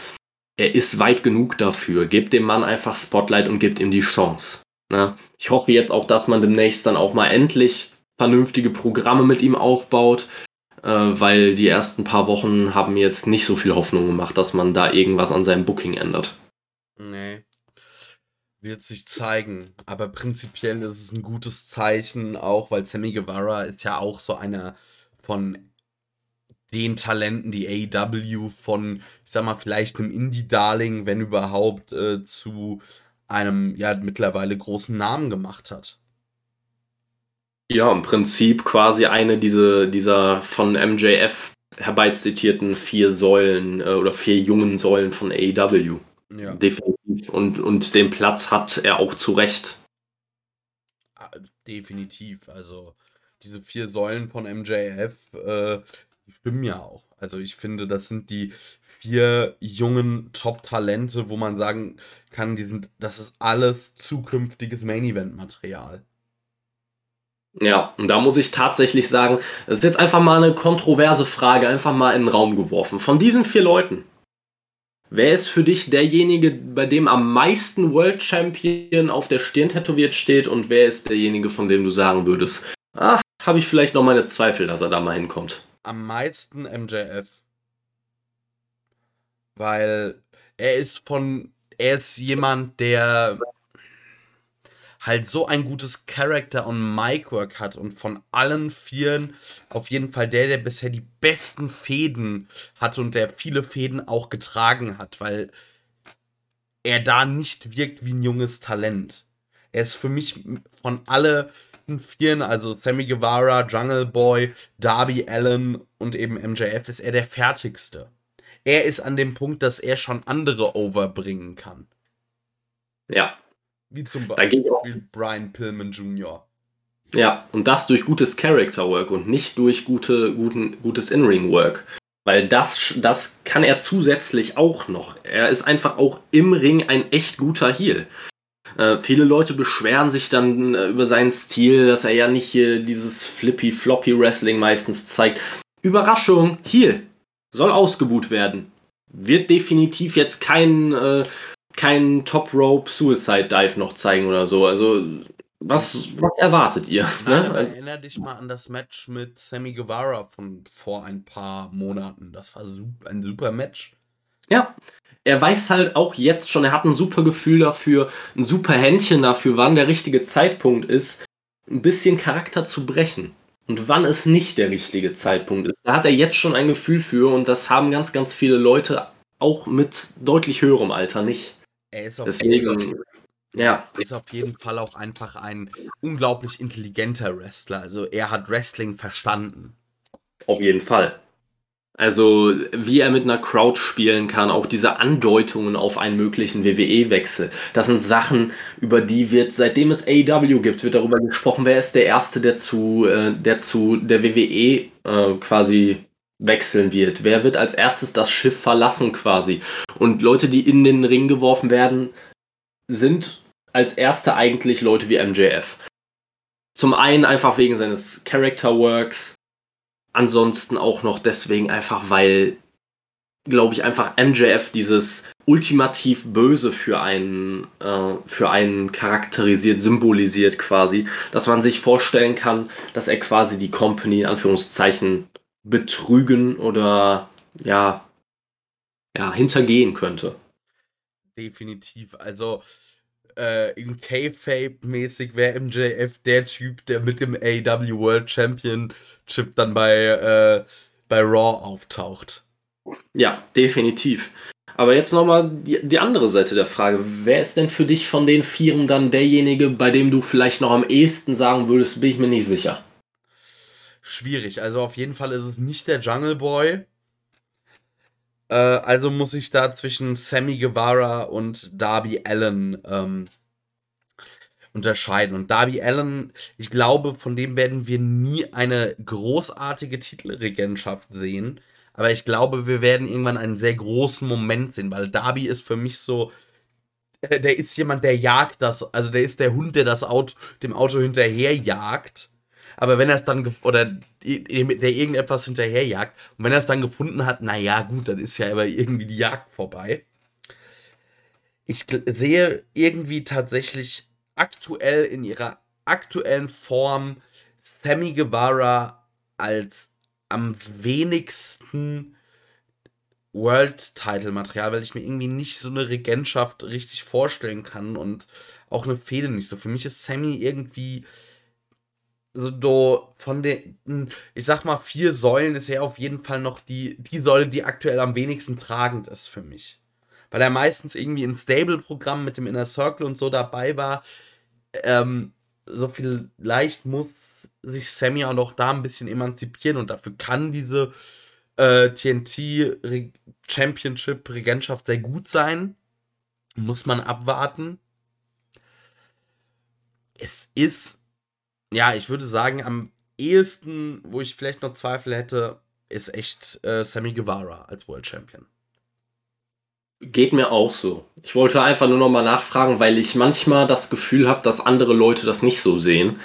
er ist weit genug dafür. Gebt dem Mann einfach Spotlight und gebt ihm die Chance. Ne? Ich hoffe jetzt auch, dass man demnächst dann auch mal endlich vernünftige Programme mit ihm aufbaut, äh, weil die ersten paar Wochen haben jetzt nicht so viel Hoffnung gemacht, dass man da irgendwas an seinem Booking ändert. Nee. Wird sich zeigen. Aber prinzipiell ist es ein gutes Zeichen, auch weil Sammy Guevara ist ja auch so einer von den Talenten, die AEW von, ich sag mal, vielleicht einem Indie-Darling, wenn überhaupt, äh, zu einem ja mittlerweile großen Namen gemacht hat. Ja, im Prinzip quasi eine diese, dieser von MJF herbeizitierten vier Säulen äh, oder vier jungen Säulen von AEW. Ja. Definitiv. Und, und den Platz hat er auch zu Recht. Ah, definitiv. Also diese vier Säulen von MJF äh, stimmen ja auch. Also ich finde, das sind die vier jungen Top-Talente, wo man sagen kann, die sind, das ist alles zukünftiges Main-Event-Material. Ja, und da muss ich tatsächlich sagen, das ist jetzt einfach mal eine kontroverse Frage, einfach mal in den Raum geworfen. Von diesen vier Leuten, wer ist für dich derjenige, bei dem am meisten World Champion auf der Stirn tätowiert steht und wer ist derjenige, von dem du sagen würdest, ach, habe ich vielleicht noch meine Zweifel, dass er da mal hinkommt? Am meisten MJF weil er ist von, er ist jemand, der halt so ein gutes Character und Micwork hat und von allen Vieren auf jeden Fall der, der bisher die besten Fäden hat und der viele Fäden auch getragen hat, weil er da nicht wirkt wie ein junges Talent. Er ist für mich von allen Vieren, also Sammy Guevara, Jungle Boy, Darby Allen und eben MJF, ist er der fertigste er ist an dem Punkt, dass er schon andere overbringen kann. Ja. Wie zum Beispiel Brian Pillman Jr. Ja, und das durch gutes Character Work und nicht durch gute, guten, gutes In-Ring-Work. Weil das, das kann er zusätzlich auch noch. Er ist einfach auch im Ring ein echt guter Heel. Äh, viele Leute beschweren sich dann äh, über seinen Stil, dass er ja nicht hier dieses Flippy-Floppy-Wrestling meistens zeigt. Überraschung, Heel soll ausgebuht werden. Wird definitiv jetzt kein, äh, kein Top Rope Suicide Dive noch zeigen oder so. Also Was, was erwartet ihr? Ne? Also, erinnere dich mal an das Match mit Sammy Guevara von vor ein paar Monaten. Das war ein super Match. Ja, er weiß halt auch jetzt schon, er hat ein super Gefühl dafür, ein super Händchen dafür, wann der richtige Zeitpunkt ist, ein bisschen Charakter zu brechen. Und wann es nicht der richtige Zeitpunkt ist. Da hat er jetzt schon ein Gefühl für und das haben ganz, ganz viele Leute auch mit deutlich höherem Alter nicht. Er ist auf Deswegen, ja. ist auf jeden Fall auch einfach ein unglaublich intelligenter Wrestler. Also er hat Wrestling verstanden. Auf jeden Fall. Also, wie er mit einer Crowd spielen kann, auch diese Andeutungen auf einen möglichen WWE-Wechsel. Das sind Sachen, über die wird, seitdem es AEW gibt, wird darüber gesprochen, wer ist der Erste, der zu, äh, der, zu der WWE äh, quasi wechseln wird. Wer wird als erstes das Schiff verlassen quasi. Und Leute, die in den Ring geworfen werden, sind als erste eigentlich Leute wie MJF. Zum einen einfach wegen seines Character Works, ansonsten auch noch deswegen einfach, weil, glaube ich, einfach MJF dieses ultimativ Böse für einen, äh, für einen charakterisiert, symbolisiert quasi, dass man sich vorstellen kann, dass er quasi die Company in Anführungszeichen betrügen oder ja, ja, hintergehen könnte. Definitiv. Also äh, in K-Fape-mäßig wäre MJF der Typ, der mit dem AW World Championship dann bei, äh, bei Raw auftaucht. Ja, definitiv. Aber jetzt nochmal die, die andere Seite der Frage. Wer ist denn für dich von den Vieren dann derjenige, bei dem du vielleicht noch am ehesten sagen würdest, bin ich mir nicht sicher? Schwierig. Also auf jeden Fall ist es nicht der Jungle Boy. Äh, also muss ich da zwischen Sammy Guevara und Darby Allen ähm, unterscheiden. Und Darby Allen, ich glaube, von dem werden wir nie eine großartige Titelregentschaft sehen. Aber ich glaube, wir werden irgendwann einen sehr großen Moment sehen, weil Darby ist für mich so, äh, der ist jemand, der jagt das, also der ist der Hund, der das Auto, dem Auto hinterher jagt aber wenn er es dann, oder der irgendetwas hinterherjagt, und wenn er es dann gefunden hat, naja, gut, dann ist ja aber irgendwie die Jagd vorbei. Ich sehe irgendwie tatsächlich aktuell in ihrer aktuellen Form Sammy Guevara als am wenigsten World-Title-Material, weil ich mir irgendwie nicht so eine Regentschaft richtig vorstellen kann und auch eine Fehde nicht so. Für mich ist Sammy irgendwie so von den, ich sag mal, vier Säulen ist er auf jeden Fall noch die, die Säule, die aktuell am wenigsten tragend ist für mich. Weil er meistens irgendwie in Stable-Programmen mit dem Inner Circle und so dabei war. Ähm, so viel leicht muss sich Sammy auch noch da ein bisschen emanzipieren und dafür kann diese äh, TNT Championship Regentschaft sehr gut sein. Muss man abwarten. Es ist ja, ich würde sagen, am ehesten, wo ich vielleicht noch Zweifel hätte, ist echt äh, Sammy Guevara als World Champion. Geht mir auch so. Ich wollte einfach nur noch mal nachfragen, weil ich manchmal das Gefühl habe, dass andere Leute das nicht so sehen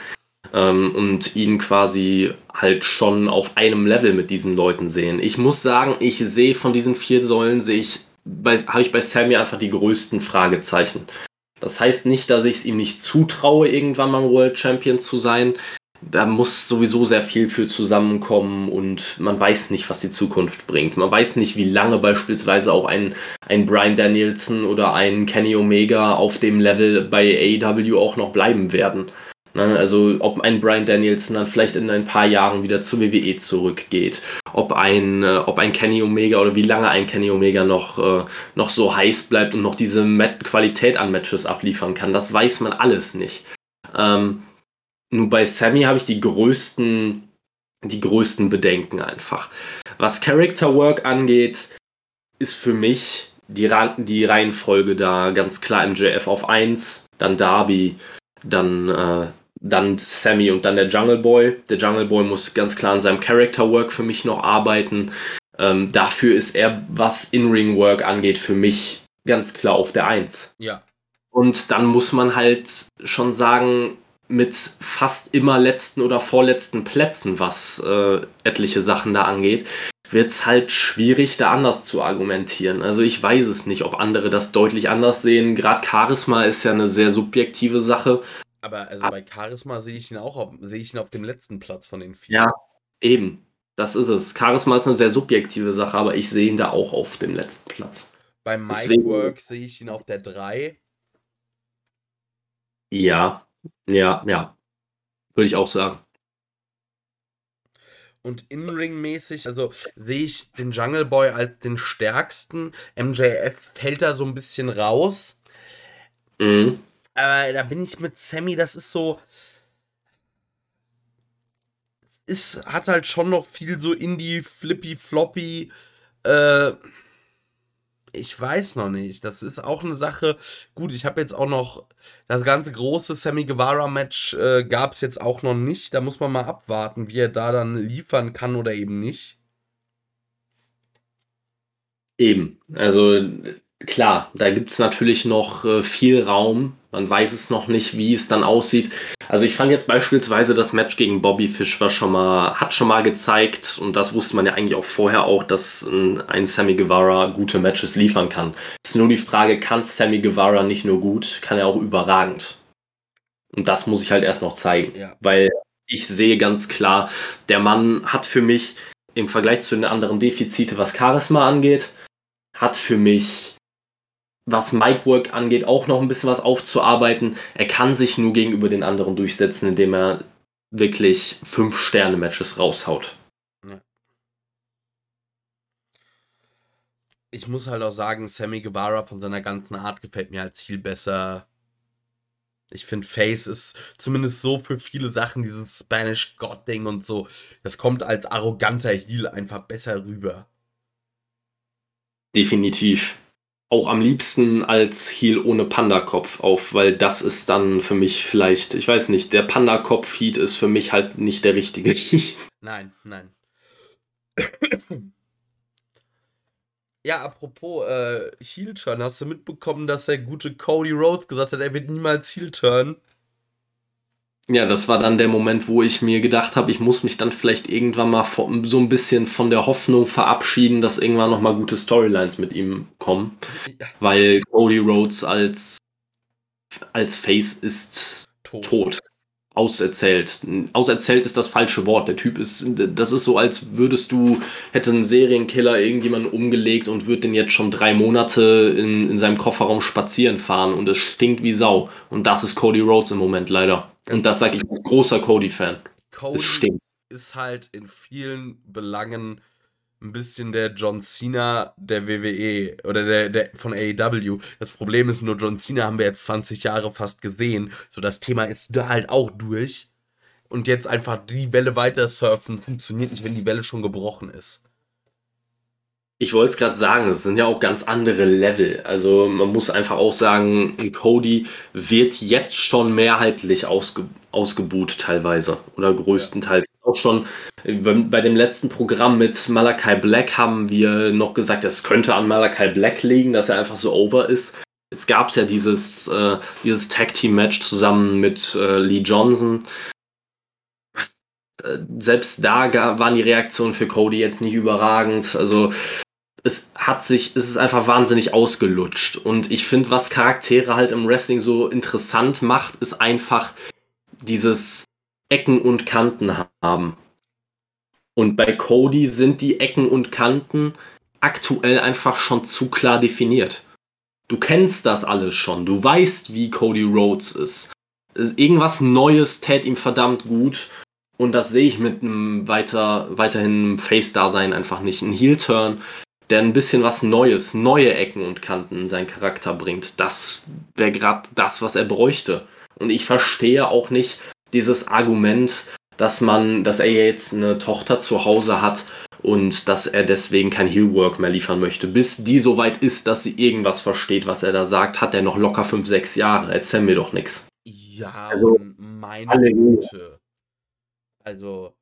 ähm, und ihn quasi halt schon auf einem Level mit diesen Leuten sehen. Ich muss sagen, ich sehe von diesen vier Säulen, sehe ich, habe ich bei Sammy einfach die größten Fragezeichen. Das heißt nicht, dass ich es ihm nicht zutraue, irgendwann mal World Champion zu sein. Da muss sowieso sehr viel für zusammenkommen und man weiß nicht, was die Zukunft bringt. Man weiß nicht, wie lange beispielsweise auch ein, ein Brian Danielson oder ein Kenny Omega auf dem Level bei AEW auch noch bleiben werden. Ne, also ob ein Brian Danielson dann vielleicht in ein paar Jahren wieder zur WWE zurückgeht, ob ein, äh, ob ein Kenny Omega oder wie lange ein Kenny Omega noch, äh, noch so heiß bleibt und noch diese Qualität an Matches abliefern kann, das weiß man alles nicht. Ähm, nur bei Sammy habe ich die größten, die größten Bedenken einfach. Was Character Work angeht, ist für mich die, die Reihenfolge da ganz klar MJF auf 1, dann Darby, dann äh, dann Sammy und dann der Jungle Boy. Der Jungle Boy muss ganz klar an seinem Character Work für mich noch arbeiten. Ähm, dafür ist er, was In-Ring-Work angeht, für mich ganz klar auf der Eins. Ja. Und dann muss man halt schon sagen, mit fast immer letzten oder vorletzten Plätzen, was äh, etliche Sachen da angeht, wird es halt schwierig, da anders zu argumentieren. Also ich weiß es nicht, ob andere das deutlich anders sehen. Gerade Charisma ist ja eine sehr subjektive Sache. Aber also bei Charisma sehe ich ihn auch auf, sehe ich ihn auf dem letzten Platz von den vier. Ja, eben. Das ist es. Charisma ist eine sehr subjektive Sache, aber ich sehe ihn da auch auf dem letzten Platz. Bei Mike Deswegen- Work sehe ich ihn auf der 3. Ja, ja, ja. Würde ich auch sagen. Und In-Ring-mäßig, also sehe ich den Jungle Boy als den stärksten. MJF fällt da so ein bisschen raus. Mhm. Aber da bin ich mit Sammy, das ist so. Es hat halt schon noch viel so Indie, Flippy, Floppy. Äh, ich weiß noch nicht. Das ist auch eine Sache. Gut, ich habe jetzt auch noch. Das ganze große Sammy Guevara-Match äh, gab es jetzt auch noch nicht. Da muss man mal abwarten, wie er da dann liefern kann oder eben nicht. Eben. Also klar, da gibt es natürlich noch äh, viel Raum. Man weiß es noch nicht, wie es dann aussieht. Also ich fand jetzt beispielsweise das Match gegen Bobby Fish war schon mal, hat schon mal gezeigt, und das wusste man ja eigentlich auch vorher auch, dass ein, Sammy Guevara gute Matches liefern kann. Es ist nur die Frage, kann Sammy Guevara nicht nur gut, kann er auch überragend? Und das muss ich halt erst noch zeigen. Ja. Weil ich sehe ganz klar, der Mann hat für mich im Vergleich zu den anderen Defizite, was Charisma angeht, hat für mich, was Micwork angeht, auch noch ein bisschen was aufzuarbeiten. Er kann sich nur gegenüber den anderen durchsetzen, indem er wirklich fünf Sterne-Matches raushaut. Ich muss halt auch sagen, Sammy Guevara von seiner ganzen Art gefällt mir als viel besser. Ich finde, Face ist zumindest so für viele Sachen, dieses Spanish God-Ding und so, das kommt als arroganter Heel einfach besser rüber. Definitiv. Auch am liebsten als Heel ohne Panda-Kopf auf, weil das ist dann für mich vielleicht, ich weiß nicht, der Panda-Kopf-Heat ist für mich halt nicht der richtige Heat. Nein, nein. Ja, apropos äh, Heel-Turn, hast du mitbekommen, dass der gute Cody Rhodes gesagt hat, er wird niemals Heel-Turn? Ja, das war dann der Moment, wo ich mir gedacht habe, ich muss mich dann vielleicht irgendwann mal so ein bisschen von der Hoffnung verabschieden, dass irgendwann noch mal gute Storylines mit ihm kommen, Ja, weil Cody Rhodes als als Face ist tot. tot. Auserzählt. Auserzählt ist das falsche Wort. Der Typ ist, das ist so, als würdest du, hätte ein Serienkiller irgendjemanden umgelegt und würde den jetzt schon drei Monate in, in seinem Kofferraum spazieren fahren und es stinkt wie Sau. Und das ist Cody Rhodes im Moment leider. Und das sage ich als großer Cody-Fan. Es Cody stinkt. ist halt in vielen Belangen ein bisschen der John Cena der WWE oder der, der von AEW. Das Problem ist nur, John Cena haben wir jetzt 20 Jahre fast gesehen. So, das Thema ist da halt auch durch. Und jetzt einfach die Welle weiter surfen funktioniert nicht, wenn die Welle schon gebrochen ist. Ich wollte es gerade sagen, es sind ja auch ganz andere Level. Also man muss einfach auch sagen, Cody wird jetzt schon mehrheitlich ausge ausgebuht teilweise oder größtenteils. Auch schon bei dem letzten Programm mit Malachi Black haben wir noch gesagt, es könnte an Malachi Black liegen, dass er einfach so over ist. Jetzt gab es ja dieses, äh, dieses Tag Team Match zusammen mit äh, Lee Johnson. Äh, Selbst da waren die Reaktionen für Cody jetzt nicht überragend. Also es hat sich, es ist einfach wahnsinnig ausgelutscht. Und ich finde, was Charaktere halt im Wrestling so interessant macht, ist einfach dieses Ecken und Kanten haben. Und bei Cody sind die Ecken und Kanten aktuell einfach schon zu klar definiert. Du kennst das alles schon. Du weißt, wie Cody Rhodes ist. Irgendwas Neues tät ihm verdammt gut. Und das sehe ich mit einem weiter, weiterhin Face-Dasein einfach nicht. Ein Heel-Turn, der ein bisschen was Neues, neue Ecken und Kanten in seinen Charakter bringt. Das wäre gerade das, was er bräuchte. Und ich verstehe auch nicht dieses Argument, dass man, dass er jetzt eine Tochter zu Hause hat und dass er deswegen kein Heelwork mehr liefern möchte. Bis die so weit ist, dass sie irgendwas versteht, was er da sagt, hat er noch locker 5, 6 Jahre. Erzähl mir doch nichts. Ja, Also, meine Halleluja. Güte. Also,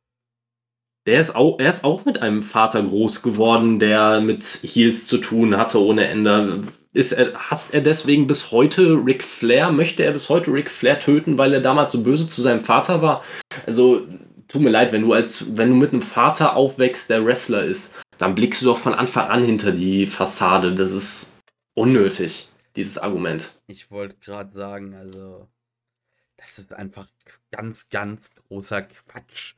Der ist auch, er ist auch mit einem Vater groß geworden, der mit Heels zu tun hatte ohne Ende. Ist er, hasst er deswegen bis heute Ric Flair? Möchte er bis heute Ric Flair töten, weil er damals so böse zu seinem Vater war? Also, tut mir leid, wenn du als, wenn du mit einem Vater aufwächst, der Wrestler ist, dann blickst du doch von Anfang an hinter die Fassade. Das ist unnötig, dieses Argument. ich wollte gerade sagen, also, das ist einfach ganz, ganz großer Quatsch.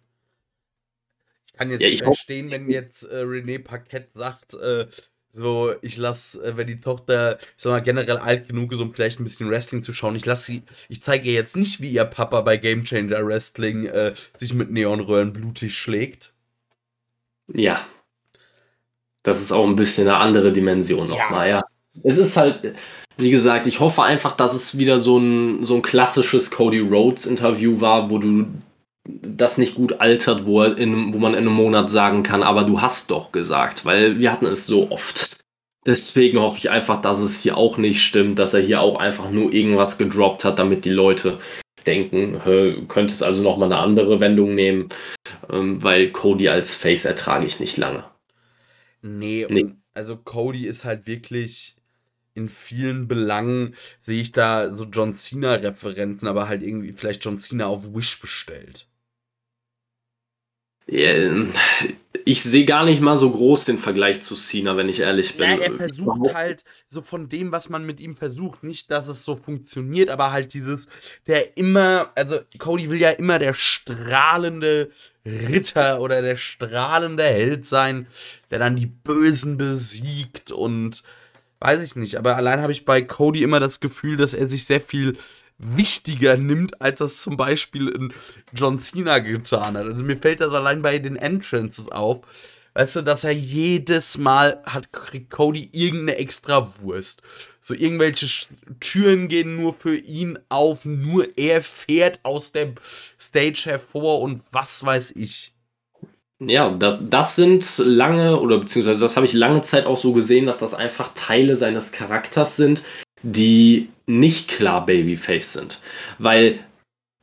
Ich kann jetzt Ja, ich verstehen, wenn jetzt äh, René Paquette sagt, äh, so, ich lasse, äh, wenn die Tochter, ich sag mal, generell alt genug ist, um vielleicht ein bisschen Wrestling zu schauen, ich lasse sie, ich zeige ihr jetzt nicht, wie ihr Papa bei Game Changer Wrestling äh, sich mit Neonröhren blutig schlägt. Ja. Das ist auch ein bisschen eine andere Dimension nochmal, ja. Es ist halt, wie gesagt, ich hoffe einfach, dass es wieder so ein, so ein klassisches Cody Rhodes Interview war, wo du das nicht gut altert, wo, in, wo man in einem Monat sagen kann, aber du hast doch gesagt, weil wir hatten es so oft. Deswegen hoffe ich einfach, dass es hier auch nicht stimmt, dass er hier auch einfach nur irgendwas gedroppt hat, damit die Leute denken, könnte es also nochmal eine andere Wendung nehmen, ähm, weil Cody als Face ertrage ich nicht lange. Nee, Nee. Also Cody ist halt wirklich in vielen Belangen sehe ich da so John Cena Referenzen, aber halt irgendwie vielleicht John Cena auf Wish bestellt. Ähm, Ich sehe gar nicht mal so groß den Vergleich zu Cena, wenn ich ehrlich bin. Ja, er versucht halt so von dem, was man mit ihm versucht, nicht, dass es so funktioniert, aber halt dieses, der immer, also Cody will ja immer der strahlende Ritter oder der strahlende Held sein, der dann die Bösen besiegt und weiß ich nicht, aber allein habe ich bei Cody immer das Gefühl, dass er sich sehr viel wichtiger nimmt, als das zum Beispiel in John Cena getan hat. Also mir fällt das allein bei den Entrances auf. Weißt du, dass er jedes Mal hat, kriegt Cody irgendeine extra Wurst. So irgendwelche Sch- Türen gehen nur für ihn auf, nur er fährt aus der Stage hervor und was weiß ich. Ja, das, das sind lange, oder beziehungsweise das habe ich lange Zeit auch so gesehen, dass das einfach Teile seines Charakters sind, die nicht klar Babyface sind. Weil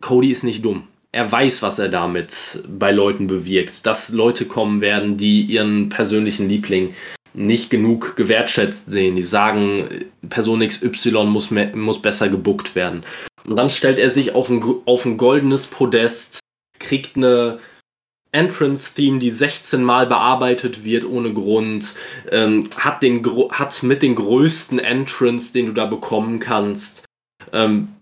Cody ist nicht dumm. Er weiß, was er damit bei Leuten bewirkt. Dass Leute kommen werden, die ihren persönlichen Liebling nicht genug gewertschätzt sehen. Die sagen, Person XY muss, mehr, muss besser gebuckt werden. Und dann stellt er sich auf ein, auf ein goldenes Podest, kriegt eine Entrance-Theme, die 16 Mal bearbeitet wird ohne Grund, ähm, hat, den, gro- hat mit den größten Entrance, den du da bekommen kannst, ähm,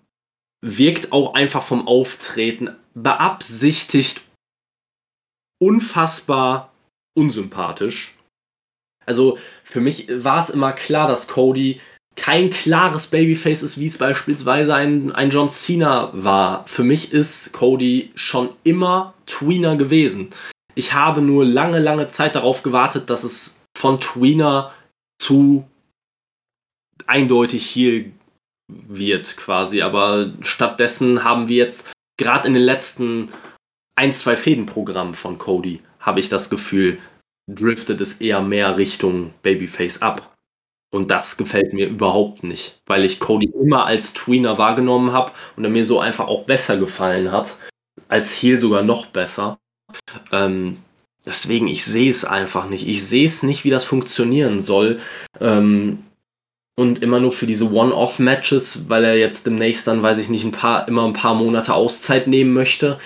wirkt auch einfach vom Auftreten beabsichtigt unfassbar unsympathisch. Also für mich war es immer klar, dass Cody kein klares Babyface ist, wie es beispielsweise ein, ein John Cena war. Für mich ist Cody schon immer Tweener gewesen. Ich habe nur lange, lange Zeit darauf gewartet, dass es von Tweener zu eindeutig hier wird quasi. Aber stattdessen haben wir jetzt gerade in den letzten ein, zwei Fädenprogrammen von Cody, habe ich das Gefühl, driftet es eher mehr Richtung Babyface ab. Und das gefällt mir überhaupt nicht, weil ich Cody immer als Tweener wahrgenommen habe und er mir so einfach auch besser gefallen hat. Als Heel sogar noch besser. Ähm, deswegen, ich sehe es einfach nicht. Ich sehe es nicht, wie das funktionieren soll. Ähm, und immer nur für diese One-Off-Matches, weil er jetzt demnächst dann, weiß ich nicht, ein paar, immer ein paar Monate Auszeit nehmen möchte.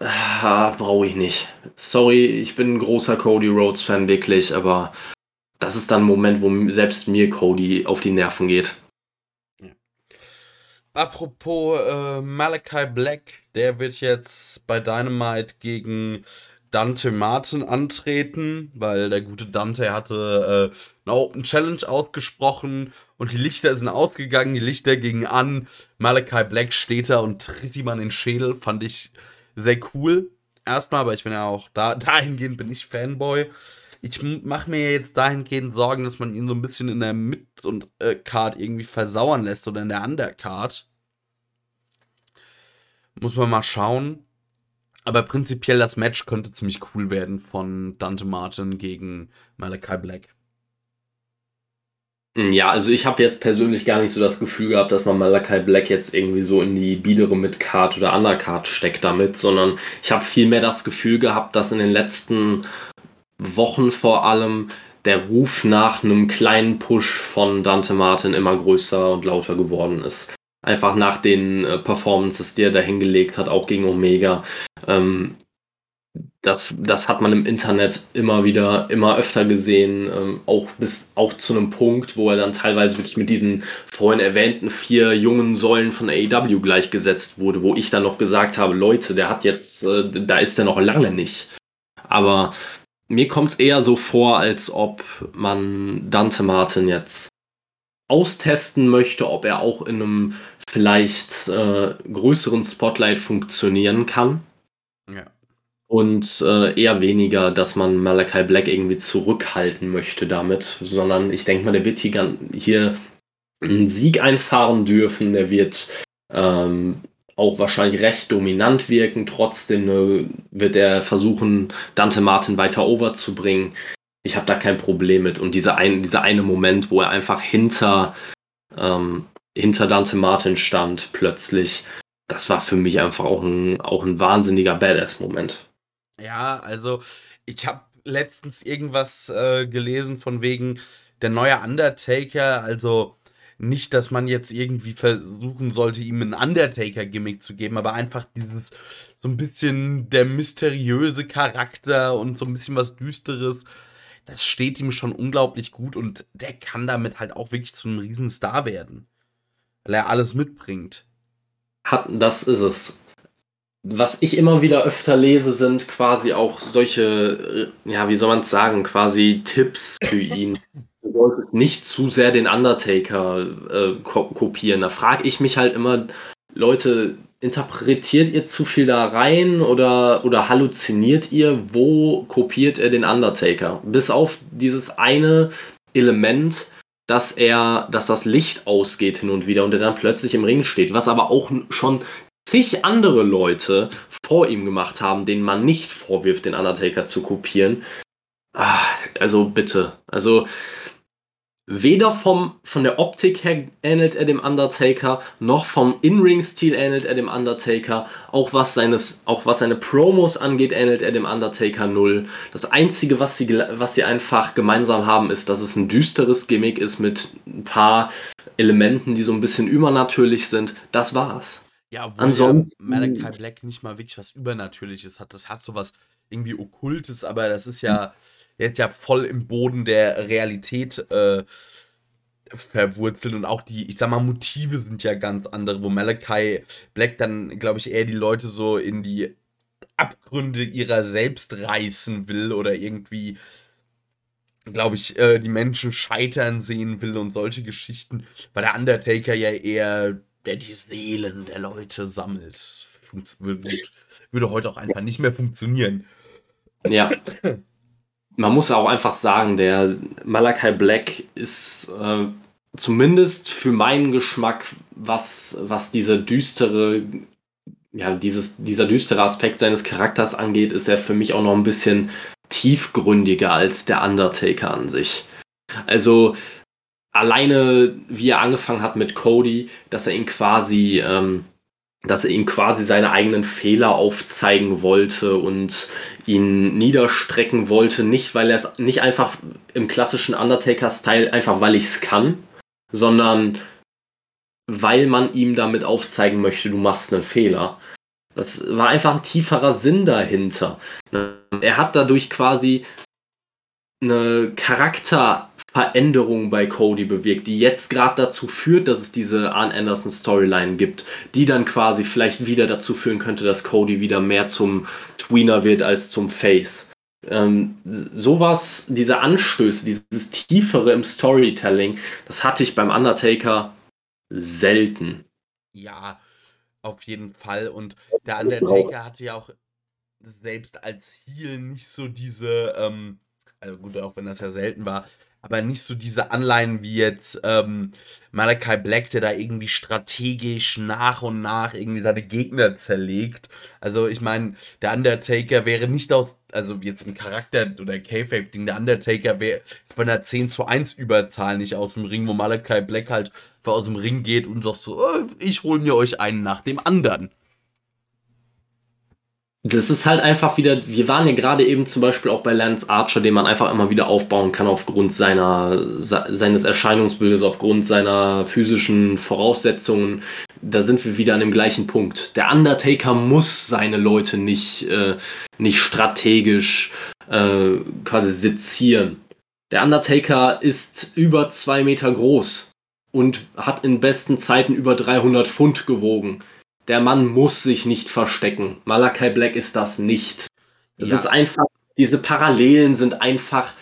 Ah, Brauche ich nicht. Sorry, ich bin ein großer Cody Rhodes-Fan, wirklich, aber das ist dann ein Moment, wo selbst mir Cody auf die Nerven geht. Apropos äh, Malachi Black, der wird jetzt bei Dynamite gegen Dante Martin antreten, weil der gute Dante hatte äh, eine Open Challenge ausgesprochen und die Lichter sind ausgegangen, die Lichter gingen an. Malachi Black steht da und tritt ihm an den Schädel, fand ich sehr cool. Erstmal, aber ich bin ja auch da, dahingehend bin ich Fanboy. Ich mache mir jetzt dahingehend Sorgen, dass man ihn so ein bisschen in der Mid- und äh, Card irgendwie versauern lässt oder in der Undercard. Muss man mal schauen. Aber prinzipiell das Match könnte ziemlich cool werden von Dante Martin gegen Malachi Black. Ja, also ich habe jetzt persönlich gar nicht so das Gefühl gehabt, dass man Malachi Black jetzt irgendwie so in die biedere Mid-Card oder Undercard steckt damit, sondern ich habe vielmehr das Gefühl gehabt, dass in den letzten Wochen vor allem der Ruf nach einem kleinen Push von Dante Martin immer größer und lauter geworden ist. Einfach nach den äh, Performances, die er da hingelegt hat, auch gegen Omega. Ähm, das, das hat man im Internet immer wieder, immer öfter gesehen, ähm, auch bis auch zu einem Punkt, wo er dann teilweise wirklich mit diesen vorhin erwähnten vier jungen Säulen von AEW gleichgesetzt wurde, wo ich dann noch gesagt habe, Leute, der hat jetzt, äh, da ist er noch lange nicht. Aber mir kommt es eher so vor, als ob man Dante Martin jetzt austesten möchte, ob er auch in einem vielleicht äh, größeren Spotlight funktionieren kann. Ja und äh, eher weniger, dass man Malachi Black irgendwie zurückhalten möchte damit, sondern ich denke mal, der wird hier, hier einen Sieg einfahren dürfen, der wird ähm, auch wahrscheinlich recht dominant wirken, trotzdem äh, wird er versuchen, Dante Martin weiter over zu bringen. Ich habe da kein Problem mit und dieser, ein, dieser eine Moment, wo er einfach hinter, ähm, hinter Dante Martin stand, plötzlich, das war für mich einfach auch ein, auch ein wahnsinniger Badass-Moment. Ja, also ich habe letztens irgendwas äh, gelesen von wegen der neue Undertaker, also nicht, dass man jetzt irgendwie versuchen sollte, ihm ein Undertaker-Gimmick zu geben, aber einfach dieses so ein bisschen der mysteriöse Charakter und so ein bisschen was Düsteres, das steht ihm schon unglaublich gut und der kann damit halt auch wirklich zu einem Riesenstar werden. Weil er alles mitbringt. Hat, das ist es was ich immer wieder öfter lese, sind quasi auch solche, äh, ja, wie soll man es sagen, quasi Tipps für ihn. Du solltest nicht zu sehr den Undertaker äh, ko kopieren. Da frage ich mich halt immer, Leute, interpretiert ihr zu viel da rein oder, oder halluziniert ihr? Wo kopiert er den Undertaker? Bis auf dieses eine Element, dass er, dass das Licht ausgeht hin und wieder und er dann plötzlich im Ring steht, was aber auch schon zig andere Leute vor ihm gemacht haben, denen man nicht vorwirft, den Undertaker zu kopieren. Ah, also bitte. Also weder vom, von der Optik her ähnelt er dem Undertaker, noch vom In-Ring-Stil ähnelt er dem Undertaker. Auch was, seines, auch was seine Promos angeht, ähnelt er dem Undertaker null. Das Einzige, was sie, was sie einfach gemeinsam haben, ist, dass es ein düsteres Gimmick ist mit ein paar Elementen, die so ein bisschen übernatürlich sind. Das war's. Ja, obwohl Ansonsten, ja Malachi Black nicht mal wirklich was Übernatürliches hat. Das hat so was irgendwie Okkultes, aber das ist ja, er ist ja voll im Boden der Realität äh, verwurzelt und auch die, ich sag mal, Motive sind ja ganz andere, wo Malachi Black dann, glaube ich, eher die Leute so in die Abgründe ihrer selbst reißen will oder irgendwie, glaube ich, äh, die Menschen scheitern sehen will und solche Geschichten. Weil der Undertaker ja eher der die Seelen der Leute sammelt. Funkt würde, würde heute auch einfach nicht mehr funktionieren. Ja. Man muss auch einfach sagen, der Malachi Black ist äh, zumindest für meinen Geschmack, was, was diese düstere, ja, dieses, dieser düstere Aspekt seines Charakters angeht, ist er für mich auch noch ein bisschen tiefgründiger als der Undertaker an sich. Also alleine, wie er angefangen hat mit Cody, dass er ihn quasi, ähm, dass er ihm quasi seine eigenen Fehler aufzeigen wollte und ihn niederstrecken wollte, nicht weil er es nicht einfach im klassischen Undertaker-Style, einfach weil ich es kann, sondern weil man ihm damit aufzeigen möchte, du machst einen Fehler. Das war einfach ein tieferer Sinn dahinter. Er hat dadurch quasi eine Charakter Veränderung bei Cody bewirkt, die jetzt gerade dazu führt, dass es diese Arn Anderson Storyline gibt, die dann quasi vielleicht wieder dazu führen könnte, dass Cody wieder mehr zum Tweener wird als zum Face. Ähm, sowas, diese Anstöße, dieses Tiefere im Storytelling, das hatte ich beim Undertaker selten. Ja, auf jeden Fall. Und der Undertaker hatte ja auch selbst als Heel nicht so diese, ähm, also gut, auch wenn das ja selten war, aber nicht so diese Anleihen wie jetzt ähm, Malachi Black, der da irgendwie strategisch nach und nach irgendwie seine Gegner zerlegt. Also ich meine, der Undertaker wäre nicht aus, also jetzt im Charakter oder K-Fape-Ding, der Undertaker wäre bei einer 10 zu 1 Überzahl nicht aus dem Ring, wo Malachi Black halt aus dem Ring geht und sagt so, oh, ich hol mir euch einen nach dem anderen das ist halt einfach wieder, wir waren ja gerade eben zum Beispiel auch bei Lance Archer, den man einfach immer wieder aufbauen kann aufgrund seiner, seines Erscheinungsbildes, aufgrund seiner physischen Voraussetzungen. da sind wir wieder an dem gleichen Punkt. Der Undertaker muss seine Leute nicht, äh, nicht strategisch äh, quasi sezieren. Der Undertaker ist über zwei Meter groß und hat in besten Zeiten über 300 Pfund gewogen. Der Mann muss sich nicht verstecken. Malakai Black ist das nicht. Es ja. ist einfach, diese Parallelen sind einfach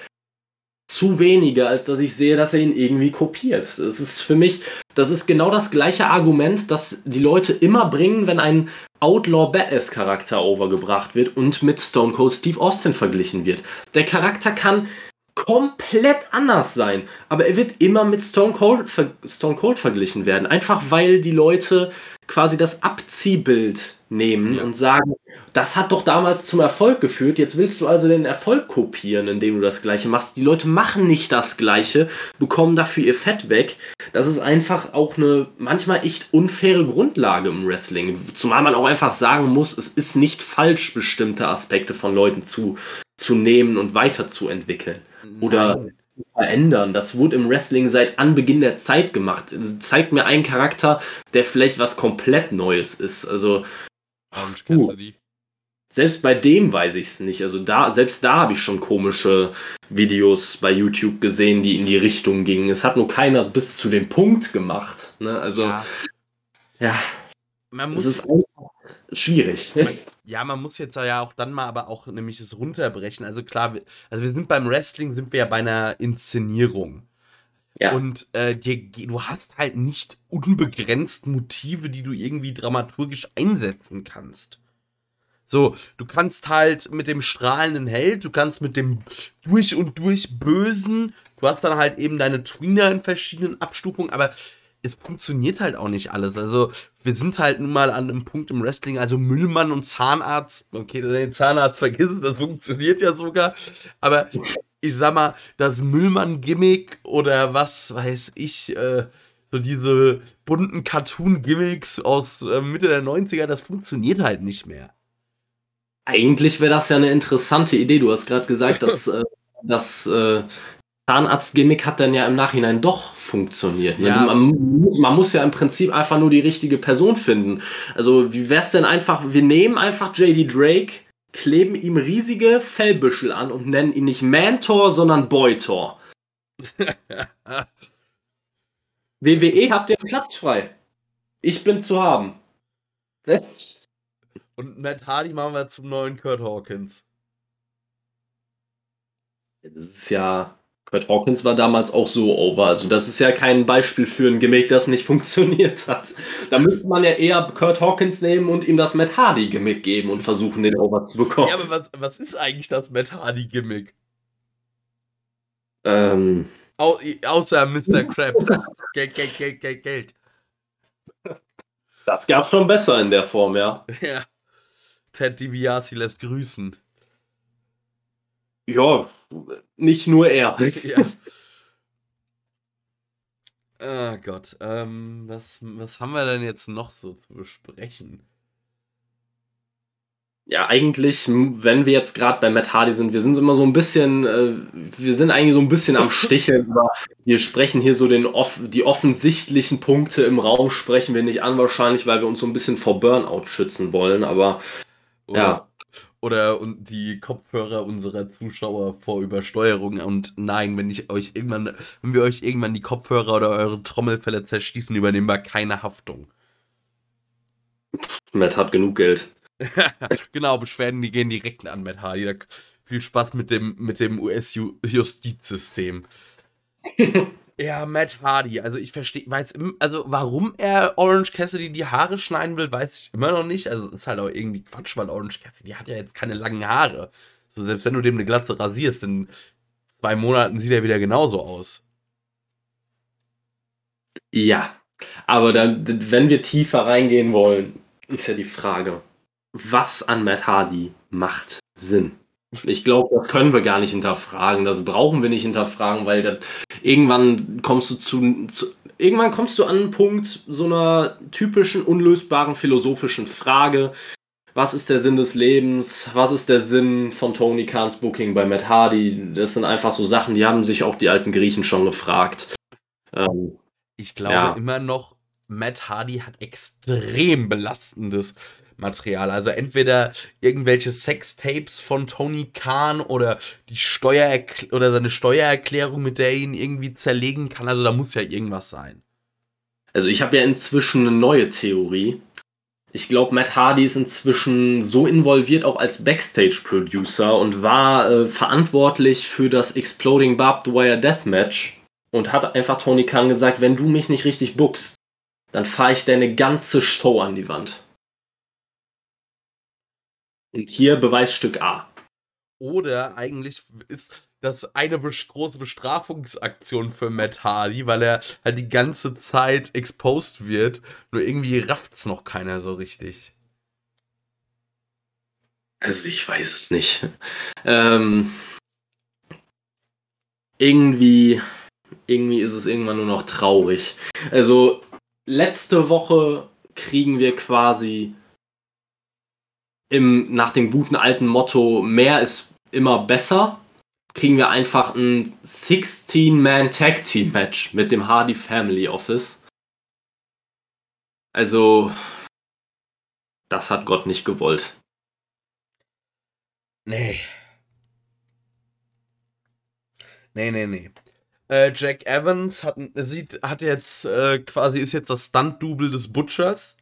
zu wenige, als dass ich sehe, dass er ihn irgendwie kopiert. Das ist für mich, das ist genau das gleiche Argument, das die Leute immer bringen, wenn ein Outlaw Badass Charakter overgebracht wird und mit Stone Cold Steve Austin verglichen wird. Der Charakter kann komplett anders sein. Aber er wird immer mit Stone Cold, Stone Cold verglichen werden. Einfach weil die Leute quasi das Abziehbild nehmen ja. und sagen, das hat doch damals zum Erfolg geführt, jetzt willst du also den Erfolg kopieren, indem du das gleiche machst. Die Leute machen nicht das gleiche, bekommen dafür ihr Fett weg. Das ist einfach auch eine manchmal echt unfaire Grundlage im Wrestling. Zumal man auch einfach sagen muss, es ist nicht falsch, bestimmte Aspekte von Leuten zu, zu nehmen und weiterzuentwickeln oder Nein. Verändern. Das wurde im Wrestling seit Anbeginn der Zeit gemacht. Zeigt mir einen Charakter, der vielleicht was komplett Neues ist. Also uh, selbst bei dem weiß ich es nicht. Also da, selbst da habe ich schon komische Videos bei YouTube gesehen, die in die Richtung gingen. Es hat nur keiner bis zu dem Punkt gemacht. Ne? Also ja. ja. Man muss, es ist einfach schwierig. Ja, man muss jetzt ja auch dann mal aber auch nämlich es runterbrechen. Also klar, also wir sind beim Wrestling, sind wir ja bei einer Inszenierung. Ja. Und äh, dir, du hast halt nicht unbegrenzt Motive, die du irgendwie dramaturgisch einsetzen kannst. So, du kannst halt mit dem strahlenden Held, du kannst mit dem durch und durch Bösen, du hast dann halt eben deine Tweener in verschiedenen Abstufungen, aber es funktioniert halt auch nicht alles. Also, wir sind halt nun mal an einem Punkt im Wrestling, also Müllmann und Zahnarzt, okay, den Zahnarzt vergiss das funktioniert ja sogar, aber ich sag mal, das Müllmann-Gimmick oder was weiß ich, äh, so diese bunten Cartoon-Gimmicks aus äh, Mitte der 90er, das funktioniert halt nicht mehr. Eigentlich wäre das ja eine interessante Idee. Du hast gerade gesagt, dass, äh, dass äh, Zahnarzt-Gimmick hat dann ja im Nachhinein doch funktioniert. Ne? Ja. Man, man, muss ja im Prinzip einfach nur die richtige Person finden. Also, wie wär's denn einfach, wir nehmen einfach JD Drake, kleben ihm riesige Fellbüschel an und nennen ihn nicht Mantor, sondern Boytor. WWE habt ihr Platz frei. Ich bin zu haben. Und Matt Hardy machen wir zum neuen Kurt Hawkins. Das ist ja Kurt Hawkins war damals auch so over. Also das ist ja kein Beispiel für ein Gimmick, das nicht funktioniert hat. Da müsste man ja eher Kurt Hawkins nehmen und ihm das Matt Hardy Gimmick geben und versuchen, den over zu bekommen. Ja, aber was, was ist eigentlich das Matt Hardy Gimmick? Ähm. Au, außer Mr. Krabs. Geld, Geld, Geld, Geld, Geld. Das gab's schon besser in der Form, ja. Ja. Ted DiBiase lässt grüßen. Ja, nicht nur er. Ja. Ah Gott, ähm, was, was haben wir denn jetzt noch so zu besprechen? Ja, eigentlich, wenn wir jetzt gerade bei Matt Hardy sind, wir sind immer so ein bisschen, äh, wir sind eigentlich so ein bisschen am Sticheln. wir sprechen hier so den off die offensichtlichen Punkte im Raum, sprechen wir nicht an, wahrscheinlich, weil wir uns so ein bisschen vor Burnout schützen wollen, aber Oder ja oder die Kopfhörer unserer Zuschauer vor Übersteuerung. Und nein, wenn ich euch irgendwann, wenn wir euch irgendwann die Kopfhörer oder eure Trommelfälle zerschießen, übernehmen wir keine Haftung. Matt hat genug Geld. genau, Beschwerden, die gehen direkt an Matt Hardy. Viel Spaß mit dem, mit dem US-Justizsystem. Ja, Matt Hardy. Also ich verstehe, weiß, also warum er Orange Cassidy die Haare schneiden will, weiß ich immer noch nicht. Also ist halt auch irgendwie Quatsch, weil Orange Cassidy hat ja jetzt keine langen Haare. So, selbst wenn du dem eine Glatze rasierst, in zwei Monaten sieht er wieder genauso aus. Ja, aber dann, wenn wir tiefer reingehen wollen, ist ja die Frage, was an Matt Hardy macht Sinn? Ich glaube, das können wir gar nicht hinterfragen. Das brauchen wir nicht hinterfragen, weil das, irgendwann kommst du zu, zu, irgendwann kommst du an einen Punkt so einer typischen unlösbaren philosophischen Frage. Was ist der Sinn des Lebens? Was ist der Sinn von Tony Kahns Booking bei Matt Hardy? Das sind einfach so Sachen, die haben sich auch die alten Griechen schon gefragt. Ähm, ich glaube ja. immer noch, Matt Hardy hat extrem belastendes Material. Also entweder irgendwelche Sextapes von Tony Khan oder die Steuer oder seine Steuererklärung, mit der er ihn irgendwie zerlegen kann. Also da muss ja irgendwas sein. Also ich habe ja inzwischen eine neue Theorie. Ich glaube, Matt Hardy ist inzwischen so involviert auch als Backstage-Producer und war äh, verantwortlich für das Exploding Barbed Wire Deathmatch und hat einfach Tony Khan gesagt, wenn du mich nicht richtig bookst, dann fahre ich deine ganze Show an die Wand. Und hier Beweisstück A. Oder eigentlich ist das eine große Bestrafungsaktion für Matt Hardy, weil er halt die ganze Zeit exposed wird. Nur irgendwie rafft es noch keiner so richtig. Also ich weiß es nicht. Ähm, irgendwie, irgendwie ist es irgendwann nur noch traurig. Also letzte Woche kriegen wir quasi im, nach dem guten alten Motto, mehr ist immer besser, kriegen wir einfach ein 16-Man Tag Team Match mit dem Hardy Family Office. Also, das hat Gott nicht gewollt. Nee. Nee, nee, nee. Äh, Jack Evans hat, sieht, hat jetzt äh, quasi, ist jetzt das Stunt-Double des Butchers.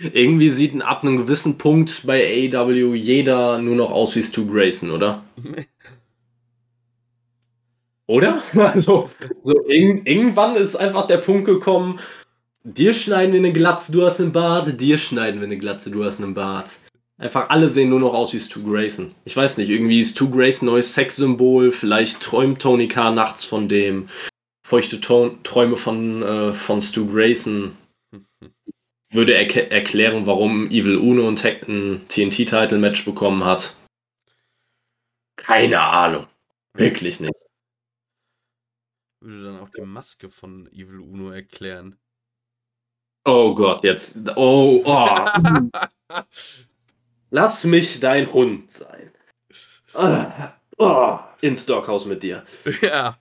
Irgendwie sieht ab einem gewissen Punkt bei AEW jeder nur noch aus wie Stu Grayson, oder? oder? Also, so irg irgendwann ist einfach der Punkt gekommen, dir schneiden wir eine Glatze, du hast einen Bart, dir schneiden wir eine Glatze, du hast einen Bart. Einfach alle sehen nur noch aus wie Stu Grayson. Ich weiß nicht, irgendwie ist Stu Grayson neues Sexsymbol, vielleicht träumt Tony K. nachts von dem. Feuchte Träume von, äh, von Stu Grayson würde er erklären, warum Evil Uno ein, ein TNT-Title-Match bekommen hat. Keine Ahnung. Wirklich nicht. Würde dann auch die Maske von Evil Uno erklären. Oh Gott, jetzt. Oh, oh. Lass mich dein Hund sein. Oh, oh, ins Stockhaus mit dir. Ja.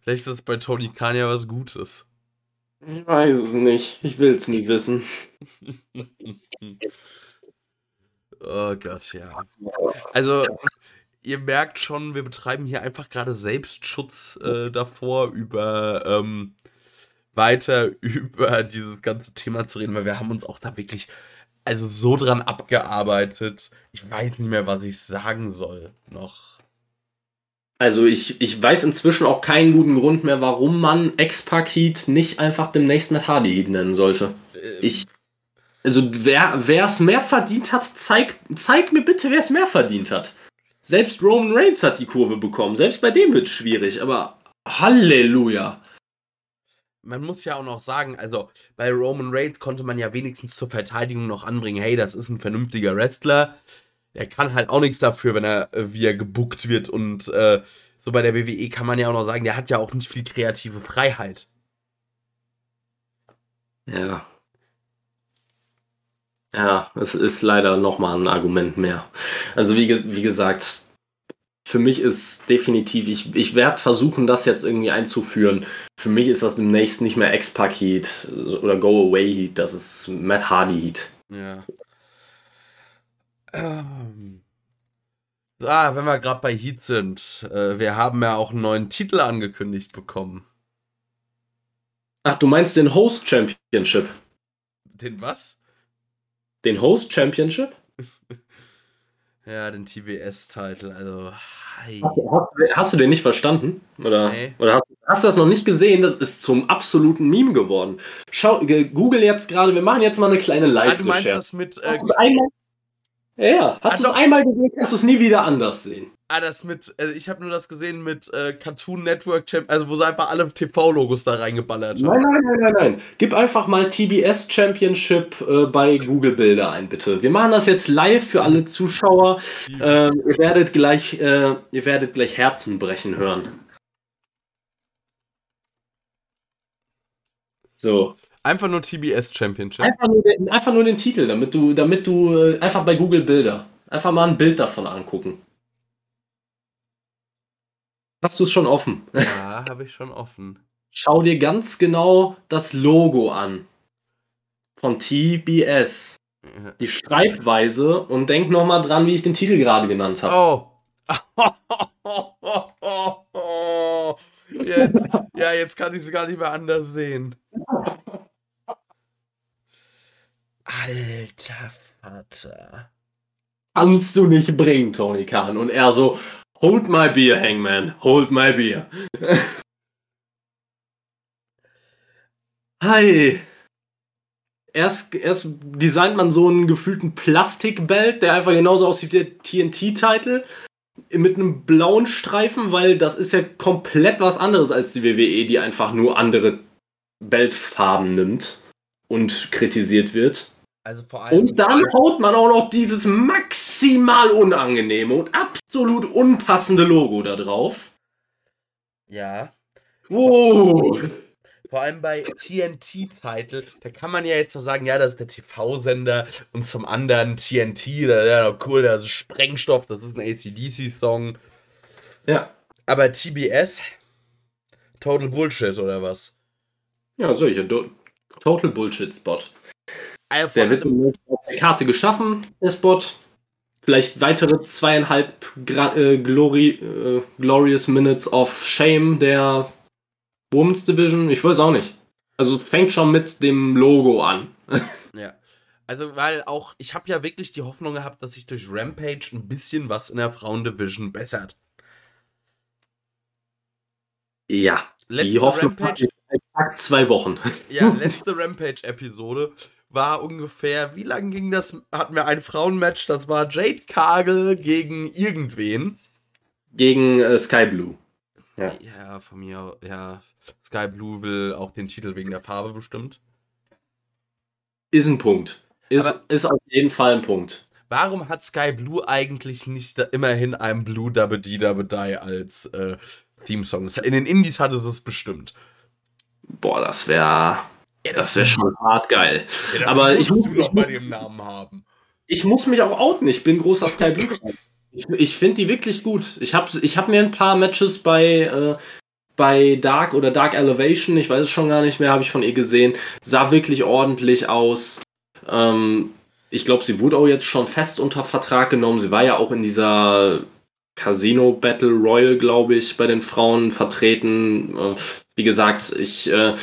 Vielleicht ist das bei Tony Khan ja was Gutes. Ich weiß es nicht. Ich will es nie wissen. oh Gott, ja. Also, ihr merkt schon, wir betreiben hier einfach gerade Selbstschutz äh, davor, über ähm, weiter über dieses ganze Thema zu reden, weil wir haben uns auch da wirklich also so dran abgearbeitet. Ich weiß nicht mehr, was ich sagen soll noch. Also ich, ich weiß inzwischen auch keinen guten Grund mehr, warum man Heat nicht einfach demnächst mit Hardy Heat nennen sollte. Ähm. Ich, also wer es mehr verdient hat, zeig, zeig mir bitte, wer es mehr verdient hat. Selbst Roman Reigns hat die Kurve bekommen. Selbst bei dem wird es schwierig, aber Halleluja. Man muss ja auch noch sagen, also bei Roman Reigns konnte man ja wenigstens zur Verteidigung noch anbringen, hey, das ist ein vernünftiger Wrestler er kann halt auch nichts dafür, wenn er, äh, wie er gebuckt wird. Und äh, so bei der WWE kann man ja auch noch sagen, der hat ja auch nicht viel kreative Freiheit. Ja. Ja, es ist leider nochmal ein Argument mehr. Also wie, wie gesagt, für mich ist definitiv, ich, ich werde versuchen, das jetzt irgendwie einzuführen. Für mich ist das demnächst nicht mehr X-Pac Heat oder Go Away Heat, das ist Matt Hardy Heat. Ja. Ähm. Ah, wenn wir gerade bei Heat sind, äh, wir haben ja auch einen neuen Titel angekündigt bekommen. Ach, du meinst den Host Championship? Den was? Den Host Championship? ja, den TBS-Titel, also. Hi. Hast, hast, hast, du den nicht verstanden? Oder, nee. oder hast, hast, du das noch nicht gesehen? Das ist zum absoluten Meme geworden. Schau, google jetzt gerade, wir machen jetzt mal eine kleine Live-Recherche. Ah, du meinst das mit. Äh, ja, hast du es einmal gesehen, kannst du es nie wieder anders sehen. Ah, das mit, also ich habe nur das gesehen mit äh, Cartoon Network, also wo sie einfach alle TV-Logos da reingeballert haben. Nein, nein, nein, nein, nein. Gib einfach mal TBS Championship äh, bei Google Bilder ein, bitte. Wir machen das jetzt live für alle Zuschauer. Äh, ihr werdet gleich, äh, ihr werdet gleich Herzen brechen hören. So. Einfach nur TBS Championship. Einfach nur, den, einfach nur den Titel, damit du, damit du äh, einfach bei Google Bilder. Einfach mal ein Bild davon angucken. Hast du es schon offen? Ja, habe ich schon offen. schau dir ganz genau das Logo an. Von TBS. Die Schreibweise und denk nochmal dran, wie ich den Titel gerade genannt habe. Oh. jetzt, ja, jetzt kann ich es gar nicht mehr anders sehen. Alter Vater. Kannst du nicht bringen, Tony Khan. Und er so, hold my beer, Hangman, hold my beer. Hi. Erst, erst designt man so einen gefühlten Plastikbelt, der einfach genauso aussieht wie der TNT-Titel, mit einem blauen Streifen, weil das ist ja komplett was anderes als die WWE, die einfach nur andere Beltfarben nimmt und kritisiert wird. Also vor allem. Und dann haut man auch noch dieses maximal unangenehme und absolut unpassende Logo da drauf. Ja. Wow. Vor allem bei TNT-Titel, da kann man ja jetzt noch sagen, ja, das ist der TV-Sender und zum anderen TNT, da ja noch cool, das ist Sprengstoff, das ist ein ACDC-Song. Ja. Aber TBS, Total Bullshit oder was? Ja, solche. Total Bullshit-Spot. Also Der wird auf der Karte geschaffen, der Spot. Vielleicht weitere zweieinhalb Gra äh, Glory, äh, Glorious Minutes of Shame der Women's Division. Ich weiß auch nicht. Also es fängt schon mit dem Logo an. ja. Also, weil auch, ich habe ja wirklich die Hoffnung gehabt, dass sich durch Rampage ein bisschen was in der Frauendivision bessert. Ja. Letzte die Hoffnung Rampage, exakt zwei Wochen. ja, letzte Rampage-Episode war ungefähr, wie lang ging das? Hatten wir ein Frauenmatch, das war Jade Cargill gegen irgendwen. Gegen äh, Sky Blue. Ja. ja, von mir, ja. Sky Blue will auch den Titel wegen der Farbe bestimmt. Ist ein Punkt. Ist, Aber- ist auf jeden Fall ein Punkt. Warum hat Sky Blue eigentlich nicht immerhin ein Blue Dabba Die als äh, Theme-Song? In den Indies hatte es es bestimmt. Boah, das wäre Ja, das wär schon hart geil. ja, das aber ich muss- du doch ich bei dem Namen haben. Ich muss mich auch outen. Ich bin großer Sky Blue. Ich, ich finde die wirklich gut. Ich habe ich hab mir ein paar Matches bei, äh, bei Dark oder Dark Elevation, ich weiß es schon gar nicht mehr, habe ich von ihr gesehen. Sah wirklich ordentlich aus. Ähm, ich glaube, sie wurde auch jetzt schon fest unter Vertrag genommen. Sie war ja auch in dieser Casino Battle Royal, glaube ich, bei den Frauen vertreten. Äh, wie gesagt, ich, äh,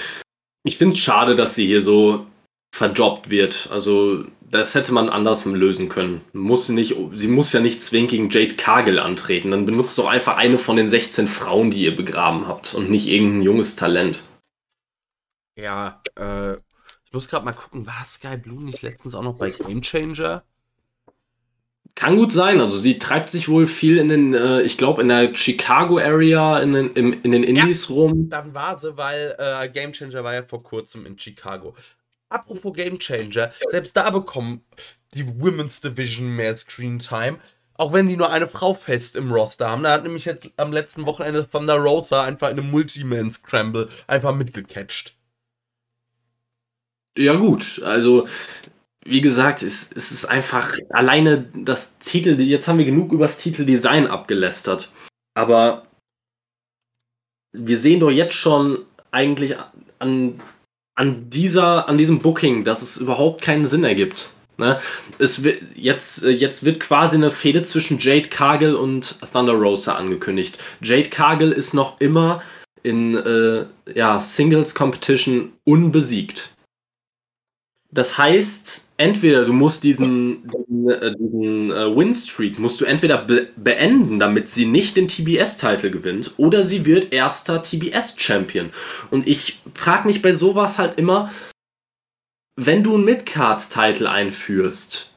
ich finde es schade, dass sie hier so verjobbt wird. Also, das hätte man anders lösen können. Muss nicht, sie muss ja nicht zwingend gegen Jade Cargill antreten. Dann benutzt doch einfach eine von den 16 Frauen, die ihr begraben habt und nicht irgendein junges Talent. Ja, äh, ich muss gerade mal gucken, war Sky Blue nicht letztens auch noch bei Game Changer? Kann gut sein. Also sie treibt sich wohl viel in den, äh, ich glaube, in der Chicago Area, in den, im, in den Indies rum. Dann war sie, weil äh, Game Changer war ja vor kurzem in Chicago. Apropos Game Changer, selbst da bekommen die Women's Division mehr Screen Time. Auch wenn die nur eine Frau fest im Roster haben. Da hat nämlich jetzt am letzten Wochenende Thunder Rosa einfach in einem Multi-Man-Scramble einfach mitgecatcht. Ja, gut. Also, wie gesagt, es, es ist einfach alleine das Titel. Jetzt haben wir genug über das Titeldesign abgelästert. Aber wir sehen doch jetzt schon eigentlich an, an, dieser, an diesem Booking, dass es überhaupt keinen Sinn ergibt. Ne? Es wird, jetzt, jetzt wird quasi eine Fehde zwischen Jade Cargill und Thunder Rosa angekündigt. Jade Cargill ist noch immer in äh, ja, Singles Competition unbesiegt. Das heißt, entweder du musst diesen, diesen, äh, diesen äh, Win-Streak musst du entweder be beenden, damit sie nicht den TBS-Titel gewinnt, oder sie wird erster TBS-Champion. Und ich frage mich bei sowas halt immer, wenn du einen Midcard-Titel einführst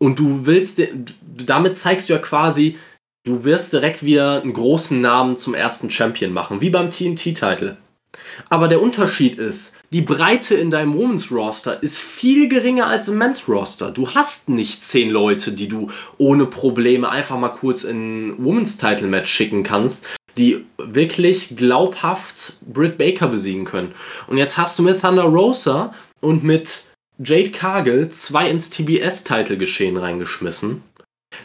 und du willst, damit zeigst du ja quasi, du wirst direkt wieder einen großen Namen zum ersten Champion machen, wie beim TNT-Titel. Aber der Unterschied ist, die Breite in deinem Women's Roster ist viel geringer als im Men's Roster. Du hast nicht zehn Leute, die du ohne Probleme einfach mal kurz in Women's Title Match schicken kannst, die wirklich glaubhaft Britt Baker besiegen können. Und jetzt hast du mit Thunder Rosa und mit Jade Cargill zwei ins TBS-Title Geschehen reingeschmissen,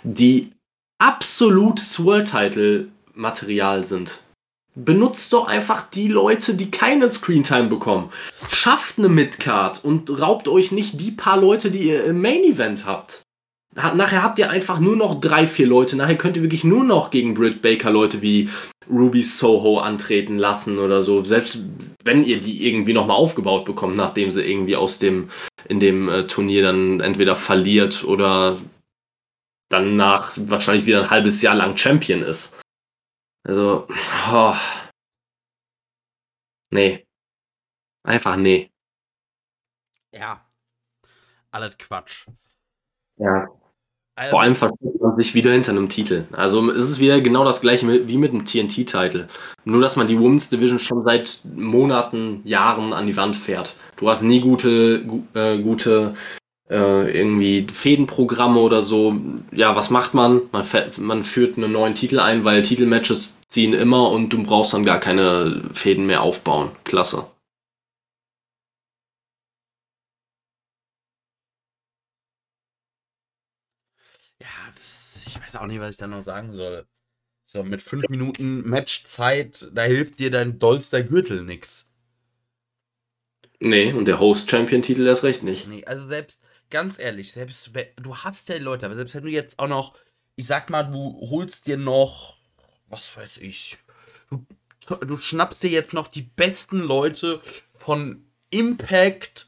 die absolutes World Title Material sind benutzt doch einfach die Leute, die keine Screentime bekommen. Schafft eine Midcard und raubt euch nicht die paar Leute, die ihr im Main Event habt. Nachher habt ihr einfach nur noch drei, vier Leute. Nachher könnt ihr wirklich nur noch gegen Britt Baker Leute wie Ruby Soho antreten lassen oder so. Selbst wenn ihr die irgendwie nochmal aufgebaut bekommt, nachdem sie irgendwie aus dem, in dem äh, Turnier dann entweder verliert oder dann nach wahrscheinlich wieder ein halbes Jahr lang Champion ist. Also, oh. nee. Einfach nee. Ja. Alles Quatsch. Ja. Also, Vor allem versteckt man sich wieder hinter einem Titel. Also es ist wieder genau das gleiche wie mit dem TNT-Titel. Nur, dass man die Women's Division schon seit Monaten, Jahren an die Wand fährt. Du hast nie gute, gu äh, gute äh, irgendwie Fädenprogramme oder so. Ja, was macht man? Man, man führt einen neuen Titel ein, weil Titelmatches ziehen immer und du brauchst dann gar keine Fäden mehr aufbauen. Klasse. Ja, ich weiß auch nicht, was ich da noch sagen soll. So, mit fünf Minuten Matchzeit, da hilft dir dein dollster Gürtel nix. Nee, und der Host-Champion-Titel erst recht nicht. Nee, also selbst, ganz ehrlich, selbst wenn, du hast ja Leute, aber selbst wenn du jetzt auch noch, ich sag mal, du holst dir noch, was weiß ich, du, du schnappst dir jetzt noch die besten Leute von Impact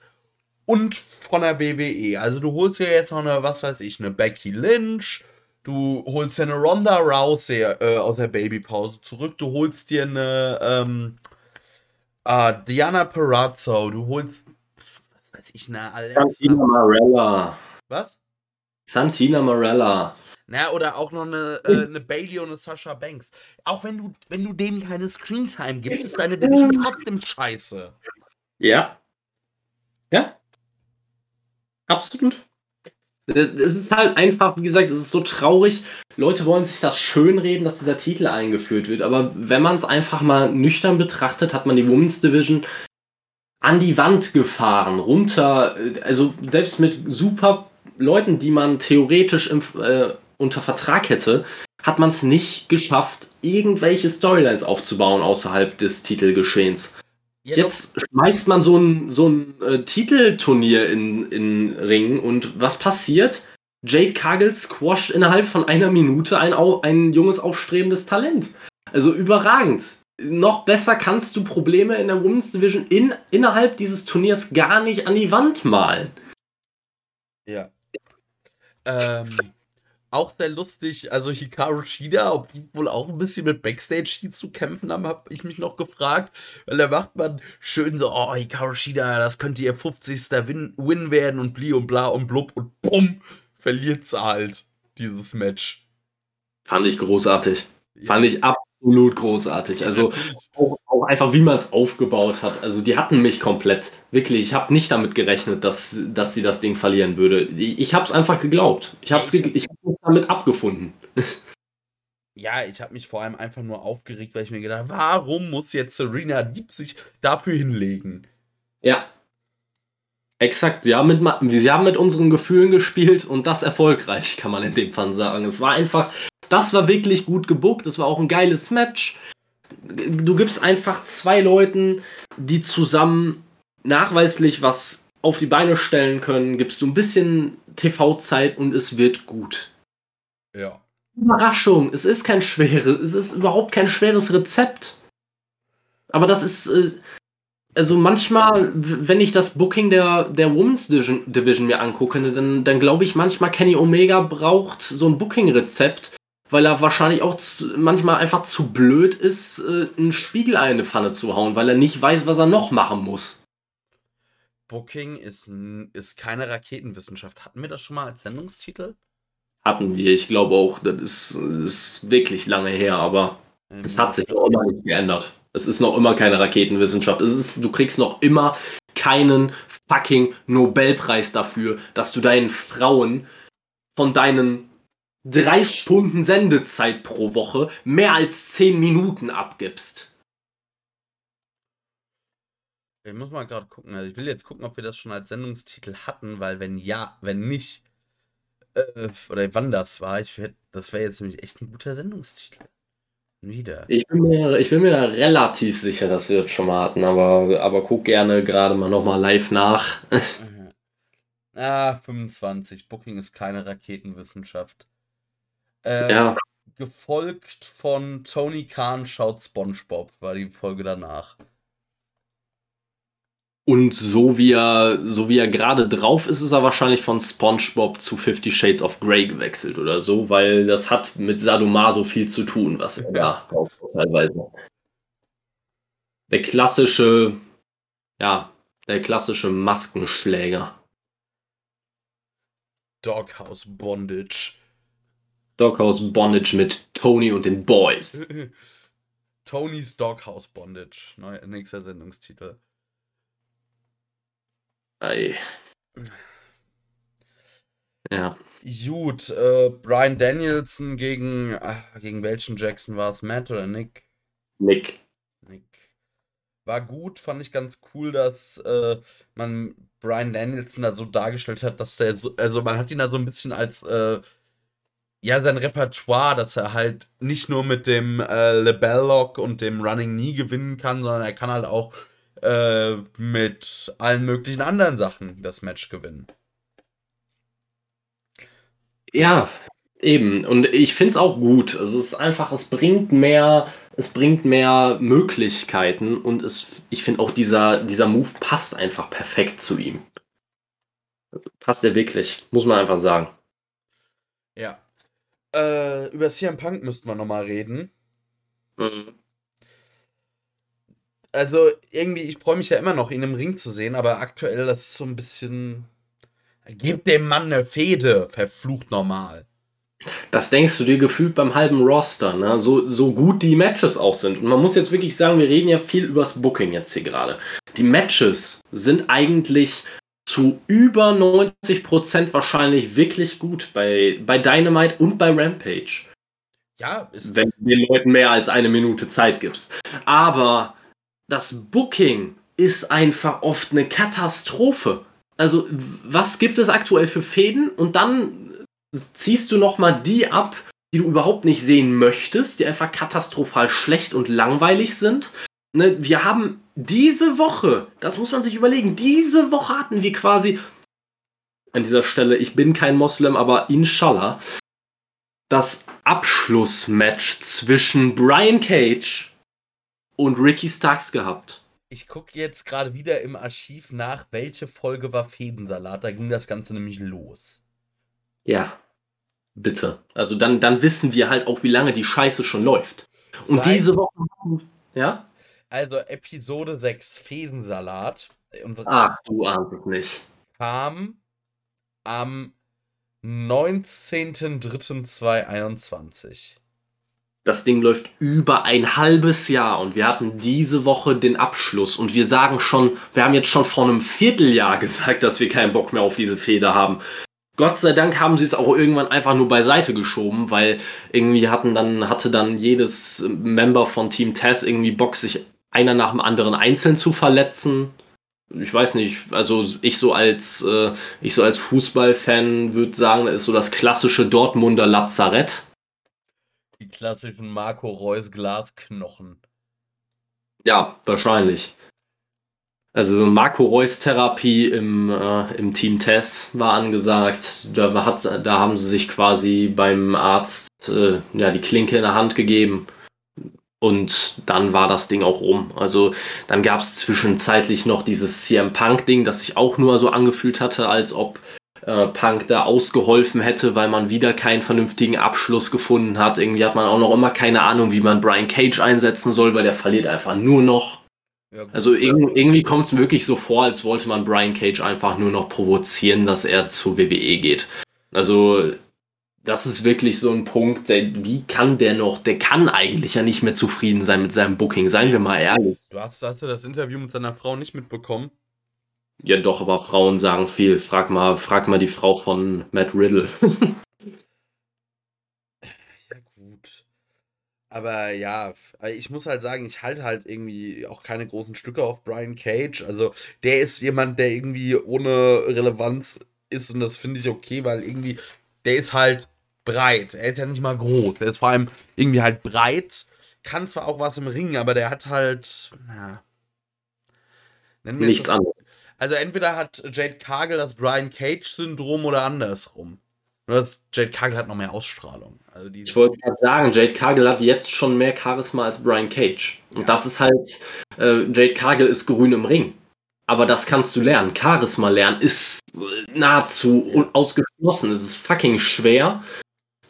und von der WWE. Also du holst dir jetzt noch eine, was weiß ich, eine Becky Lynch, du holst dir eine Ronda Rousey äh, aus der Babypause zurück, du holst dir eine ähm, äh, Diana Perazzo, du holst weiß ich, eine Alexa. Santina Marella. Was? Santina Marella. Na, oder auch noch eine, äh, eine Bailey und eine Sasha Banks. Auch wenn du, wenn du denen keine Screentime gibst, ist deine Division trotzdem scheiße. Ja. Ja. Absolut. Es ist halt einfach, wie gesagt, es ist so traurig. Leute wollen sich das schönreden, dass dieser Titel eingeführt wird. Aber wenn man es einfach mal nüchtern betrachtet, hat man die Women's Division an die Wand gefahren, runter, also selbst mit super Leuten, die man theoretisch im, äh, unter Vertrag hätte, hat man es nicht geschafft, irgendwelche Storylines aufzubauen außerhalb des Titelgeschehens. Ja, Jetzt schmeißt man so ein, so ein äh, Titelturnier in, in Ring und was passiert? Jade Cargill squasht innerhalb von einer Minute ein, ein junges, aufstrebendes Talent. Also überragend noch besser kannst du Probleme in der Women's Division in, innerhalb dieses Turniers gar nicht an die Wand malen. Ja. Ähm, auch sehr lustig, also Hikaru Shida, ob die wohl auch ein bisschen mit Backstage-Heat zu kämpfen haben, habe ich mich noch gefragt. Weil da macht man schön so, oh, Hikaru Shida, das könnte ihr 50. Win, Win werden und bli und bla und blub und bumm, verliert sie halt dieses Match. Fand ich großartig. Ja. Fand ich ab absolut großartig. Also auch, auch einfach, wie man es aufgebaut hat. Also die hatten mich komplett. Wirklich, ich habe nicht damit gerechnet, dass, dass sie das Ding verlieren würde. Ich, ich habe es einfach geglaubt. Ich habe ge ich hab mich damit abgefunden. Ja, ich habe mich vor allem einfach nur aufgeregt, weil ich mir gedacht habe, warum muss jetzt Serena Deep sich dafür hinlegen? Ja. Exakt, sie haben, mit, sie haben mit unseren Gefühlen gespielt und das erfolgreich, kann man in dem Fall sagen. Es war einfach, das war wirklich gut gebuckt. Das war auch ein geiles Match. Du gibst einfach zwei Leuten, die zusammen nachweislich was auf die Beine stellen können, gibst du ein bisschen TV-Zeit und es wird gut. Ja. Überraschung, es ist kein schweres, es ist überhaupt kein schweres Rezept. Aber das ist, äh, also manchmal, wenn ich das Booking der, der Women's Division, Division mir angucke, dann, dann glaube ich manchmal, Kenny Omega braucht so ein Booking-Rezept, weil er wahrscheinlich auch zu, manchmal einfach zu blöd ist, äh, einen Spiegelei in eine Pfanne zu hauen, weil er nicht weiß, was er noch machen muss. Booking ist, ist keine Raketenwissenschaft. Hatten wir das schon mal als Sendungstitel? Hatten wir, ich glaube auch, das ist, ist wirklich lange her, aber mhm. es hat sich noch immer nicht geändert. Es ist noch immer keine Raketenwissenschaft. Es ist, du kriegst noch immer keinen fucking Nobelpreis dafür, dass du deinen Frauen von deinen drei Stunden Sendezeit pro Woche mehr als zehn Minuten abgibst. Ich muss mal gerade gucken. Also ich will jetzt gucken, ob wir das schon als Sendungstitel hatten, weil wenn ja, wenn nicht, äh, oder wann das war, ich wär, das wäre jetzt nämlich echt ein guter Sendungstitel. Wieder. Ich bin, mir, ich bin mir da relativ sicher, dass wir das schon mal hatten, aber, aber guck gerne gerade mal nochmal live nach. Mhm. Ah, 25. Booking ist keine Raketenwissenschaft. Äh, ja, Gefolgt von Tony Khan schaut SpongeBob, war die Folge danach. und so wie er, so wie er gerade drauf ist, ist er wahrscheinlich von SpongeBob zu Fifty Shades of Grey gewechselt oder so, weil das hat mit Sadomaso viel zu tun, was er da drauf hat, teilweise. Der klassische, ja, der klassische Maskenschläger. Doghouse Bondage. Doghouse Bondage mit Tony und den Boys. Tonys Doghouse Bondage. Neu, nächster Sendungstitel. Ei. Ja. Gut, äh, Brian Danielson gegen, ah, gegen welchen Jackson war es? Matt oder Nick? Nick. Nick. War gut, fand ich ganz cool, dass äh, man Brian Danielson da so dargestellt hat, dass er so, also man hat ihn da so ein bisschen als, äh, ja, sein Repertoire, dass er halt nicht nur mit dem äh, Lebel Lock und dem Running Knee gewinnen kann, sondern er kann halt auch äh, mit allen möglichen anderen Sachen das Match gewinnen. Ja, eben. Und ich finde es auch gut. Also es ist einfach, es bringt mehr, es bringt mehr Möglichkeiten und es, ich finde auch dieser, dieser Move passt einfach perfekt zu ihm. Passt er wirklich, muss man einfach sagen. Ja. Äh, über CM Punk müssten wir nochmal reden. Mhm. Also, irgendwie, ich freue mich ja immer noch, ihn im Ring zu sehen, aber aktuell das ist so ein bisschen. Gebt dem Mann eine Fehde, verflucht normal. Das denkst du dir gefühlt beim halben Roster, ne? so, so gut die Matches auch sind. Und man muss jetzt wirklich sagen, wir reden ja viel übers Booking jetzt hier gerade. Die Matches sind eigentlich zu über 90% wahrscheinlich wirklich gut bei, bei Dynamite und bei Rampage. Ja, ist. wenn du den Leuten mehr als eine Minute Zeit gibst. Aber das Booking ist einfach oft eine Katastrophe. Also, was gibt es aktuell für Fäden? Und dann ziehst du nochmal die ab, die du überhaupt nicht sehen möchtest, die einfach katastrophal schlecht und langweilig sind. Ne, wir haben diese Woche, das muss man sich überlegen, diese Woche hatten wir quasi an dieser Stelle, ich bin kein Moslem, aber inshallah, das Abschlussmatch zwischen Brian Cage und Ricky Starks gehabt. Ich gucke jetzt gerade wieder im Archiv nach, welche Folge war Fädensalat. Da ging das Ganze nämlich los. Ja, bitte. Also dann, dann wissen wir halt auch, wie lange die Scheiße schon läuft. Und Seit- diese Woche, ja? Also, Episode 6 Fädensalat. Unsere Ach, du ahnst es nicht. kam am 19.03.2021. Das Ding läuft über ein halbes Jahr und wir hatten diese Woche den Abschluss und wir sagen schon, wir haben jetzt schon vor einem Vierteljahr gesagt, dass wir keinen Bock mehr auf diese Feder haben. Gott sei Dank haben sie es auch irgendwann einfach nur beiseite geschoben, weil irgendwie hatten dann, hatte dann jedes Member von Team Tess irgendwie Bock, sich einer nach dem anderen einzeln zu verletzen. Ich weiß nicht, also ich so als, äh, ich so als Fußballfan würde sagen, das ist so das klassische Dortmunder Lazarett. Die klassischen Marco Reus Glasknochen. Ja, wahrscheinlich. Also Marco Reus Therapie im, äh, im Team Tess war angesagt. Da, hat, da haben sie sich quasi beim Arzt äh, ja, die Klinke in der Hand gegeben. Und dann war das Ding auch rum. Also dann gab es zwischenzeitlich noch dieses CM Punk-Ding, das sich auch nur so angefühlt hatte, als ob äh, Punk da ausgeholfen hätte, weil man wieder keinen vernünftigen Abschluss gefunden hat. Irgendwie hat man auch noch immer keine Ahnung, wie man Brian Cage einsetzen soll, weil der verliert einfach nur noch. Ja. Also irg irgendwie kommt es wirklich so vor, als wollte man Brian Cage einfach nur noch provozieren, dass er zur WWE geht. Also das ist wirklich so ein Punkt, der, wie kann der noch, der kann eigentlich ja nicht mehr zufrieden sein mit seinem Booking, seien wir mal ehrlich. Du hast, hast du das Interview mit seiner Frau nicht mitbekommen? Ja doch, aber Frauen sagen viel. Frag mal, frag mal die Frau von Matt Riddle. Ja, gut. Aber ja, ich muss halt sagen, ich halte halt irgendwie auch keine großen Stücke auf Brian Cage. Also, der ist jemand, der irgendwie ohne Relevanz ist und das finde ich okay, weil irgendwie, der ist halt breit. Er ist ja nicht mal groß. Er ist vor allem irgendwie halt breit. kann zwar auch was im Ring, aber der hat halt, ja. Nichts anderes. Also entweder hat Jade Cargill das Brian Cage-Syndrom oder andersrum. Nur das Jade Cargill hat noch mehr Ausstrahlung. Also ich wollte gerade sagen, Jade Cargill hat jetzt schon mehr Charisma als Brian Cage. Und ja. das ist halt, äh, Jade Cargill ist grün im Ring. Aber das kannst du lernen. Charisma lernen ist nahezu ausgeschlossen. Es ist fucking schwer.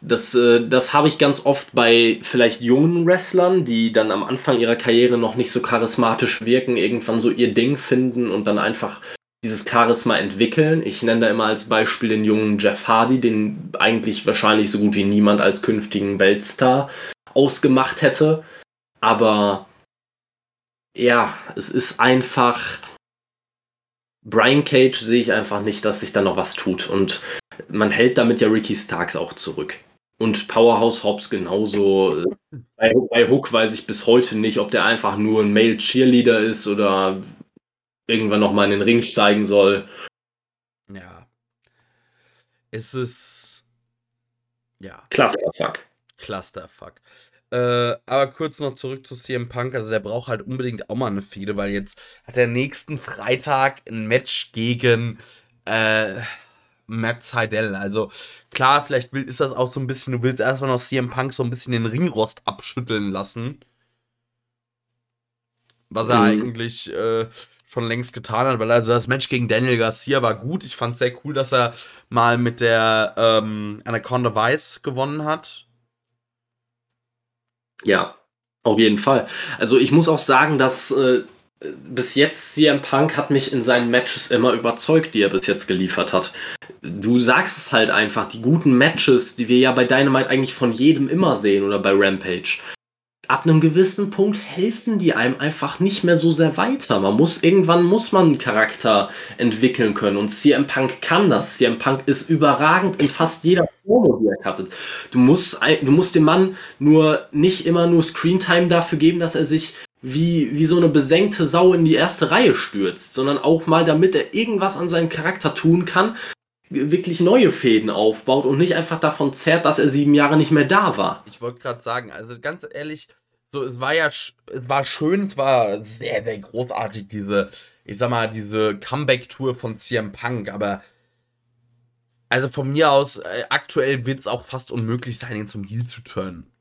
Das, äh, das habe ich ganz oft bei vielleicht jungen Wrestlern, die dann am Anfang ihrer Karriere noch nicht so charismatisch wirken, irgendwann so ihr Ding finden und dann einfach dieses Charisma entwickeln. Ich nenne da immer als Beispiel den jungen Jeff Hardy, den eigentlich wahrscheinlich so gut wie niemand als künftigen Weltstar ausgemacht hätte. Aber ja, es ist einfach. Brian Cage sehe ich einfach nicht, dass sich da noch was tut. Und man hält damit ja Ricky Starks auch zurück. Und Powerhouse Hobbs genauso. Bei, bei Hook weiß ich bis heute nicht, ob der einfach nur ein Male Cheerleader ist oder irgendwann nochmal in den Ring steigen soll. Ja. Es ist. Ja. Clusterfuck. Clusterfuck. Äh, aber kurz noch zurück zu CM Punk. Also, der braucht halt unbedingt auch mal eine Fehde, weil jetzt hat er nächsten Freitag ein Match gegen. Äh, Matt Seidel. Also klar, vielleicht will, ist das auch so ein bisschen, du willst erstmal noch CM Punk so ein bisschen den Ringrost abschütteln lassen. Was er mhm. eigentlich äh, schon längst getan hat, weil also das Match gegen Daniel Garcia war gut. Ich fand es sehr cool, dass er mal mit der ähm, Anaconda Vice gewonnen hat. Ja, auf jeden Fall. Also ich muss auch sagen, dass äh, bis jetzt CM Punk hat mich in seinen Matches immer überzeugt, die er bis jetzt geliefert hat. Du sagst es halt einfach, die guten Matches, die wir ja bei Dynamite eigentlich von jedem immer sehen oder bei Rampage. Ab einem gewissen Punkt helfen die einem einfach nicht mehr so sehr weiter. Man muss irgendwann muss man einen Charakter entwickeln können und CM Punk kann das. CM Punk ist überragend in fast jeder Promo, die er cuttet. Du musst, du musst dem Mann nur nicht immer nur Screentime dafür geben, dass er sich wie, wie so eine besenkte Sau in die erste Reihe stürzt, sondern auch mal, damit er irgendwas an seinem Charakter tun kann, wirklich neue Fäden aufbaut und nicht einfach davon zerrt, dass er sieben Jahre nicht mehr da war. Ich wollte gerade sagen, also ganz ehrlich, so es war ja, es war schön, es war sehr, sehr großartig, diese, ich sag mal, diese Comeback-Tour von CM Punk, aber also von mir aus, äh, aktuell wird es auch fast unmöglich sein, ihn zum Heal zu turnen.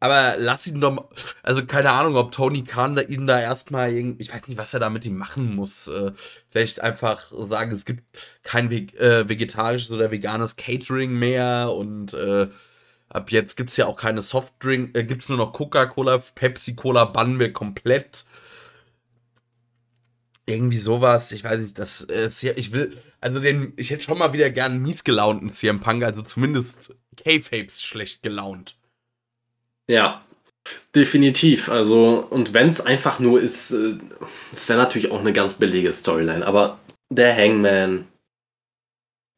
Aber lass ihn doch, also keine Ahnung, ob Tony Khan da ihn da erstmal irgendwie, ich weiß nicht, was er da mit ihm machen muss. Äh, vielleicht einfach sagen, es gibt kein äh, vegetarisches oder veganes Catering mehr und äh, ab jetzt gibt es ja auch keine Softdrink, äh, gibt es nur noch Coca-Cola, Pepsi-Cola bannen wir komplett. Irgendwie sowas, ich weiß nicht, das ist ja, ich will, also den, ich hätte schon mal wieder gern mies gelaunten CM Punk, also zumindest K-Fapes schlecht gelaunt. Ja, definitiv. Also, und wenn es einfach nur ist, äh, es wäre natürlich auch eine ganz billige Storyline, aber der Hangman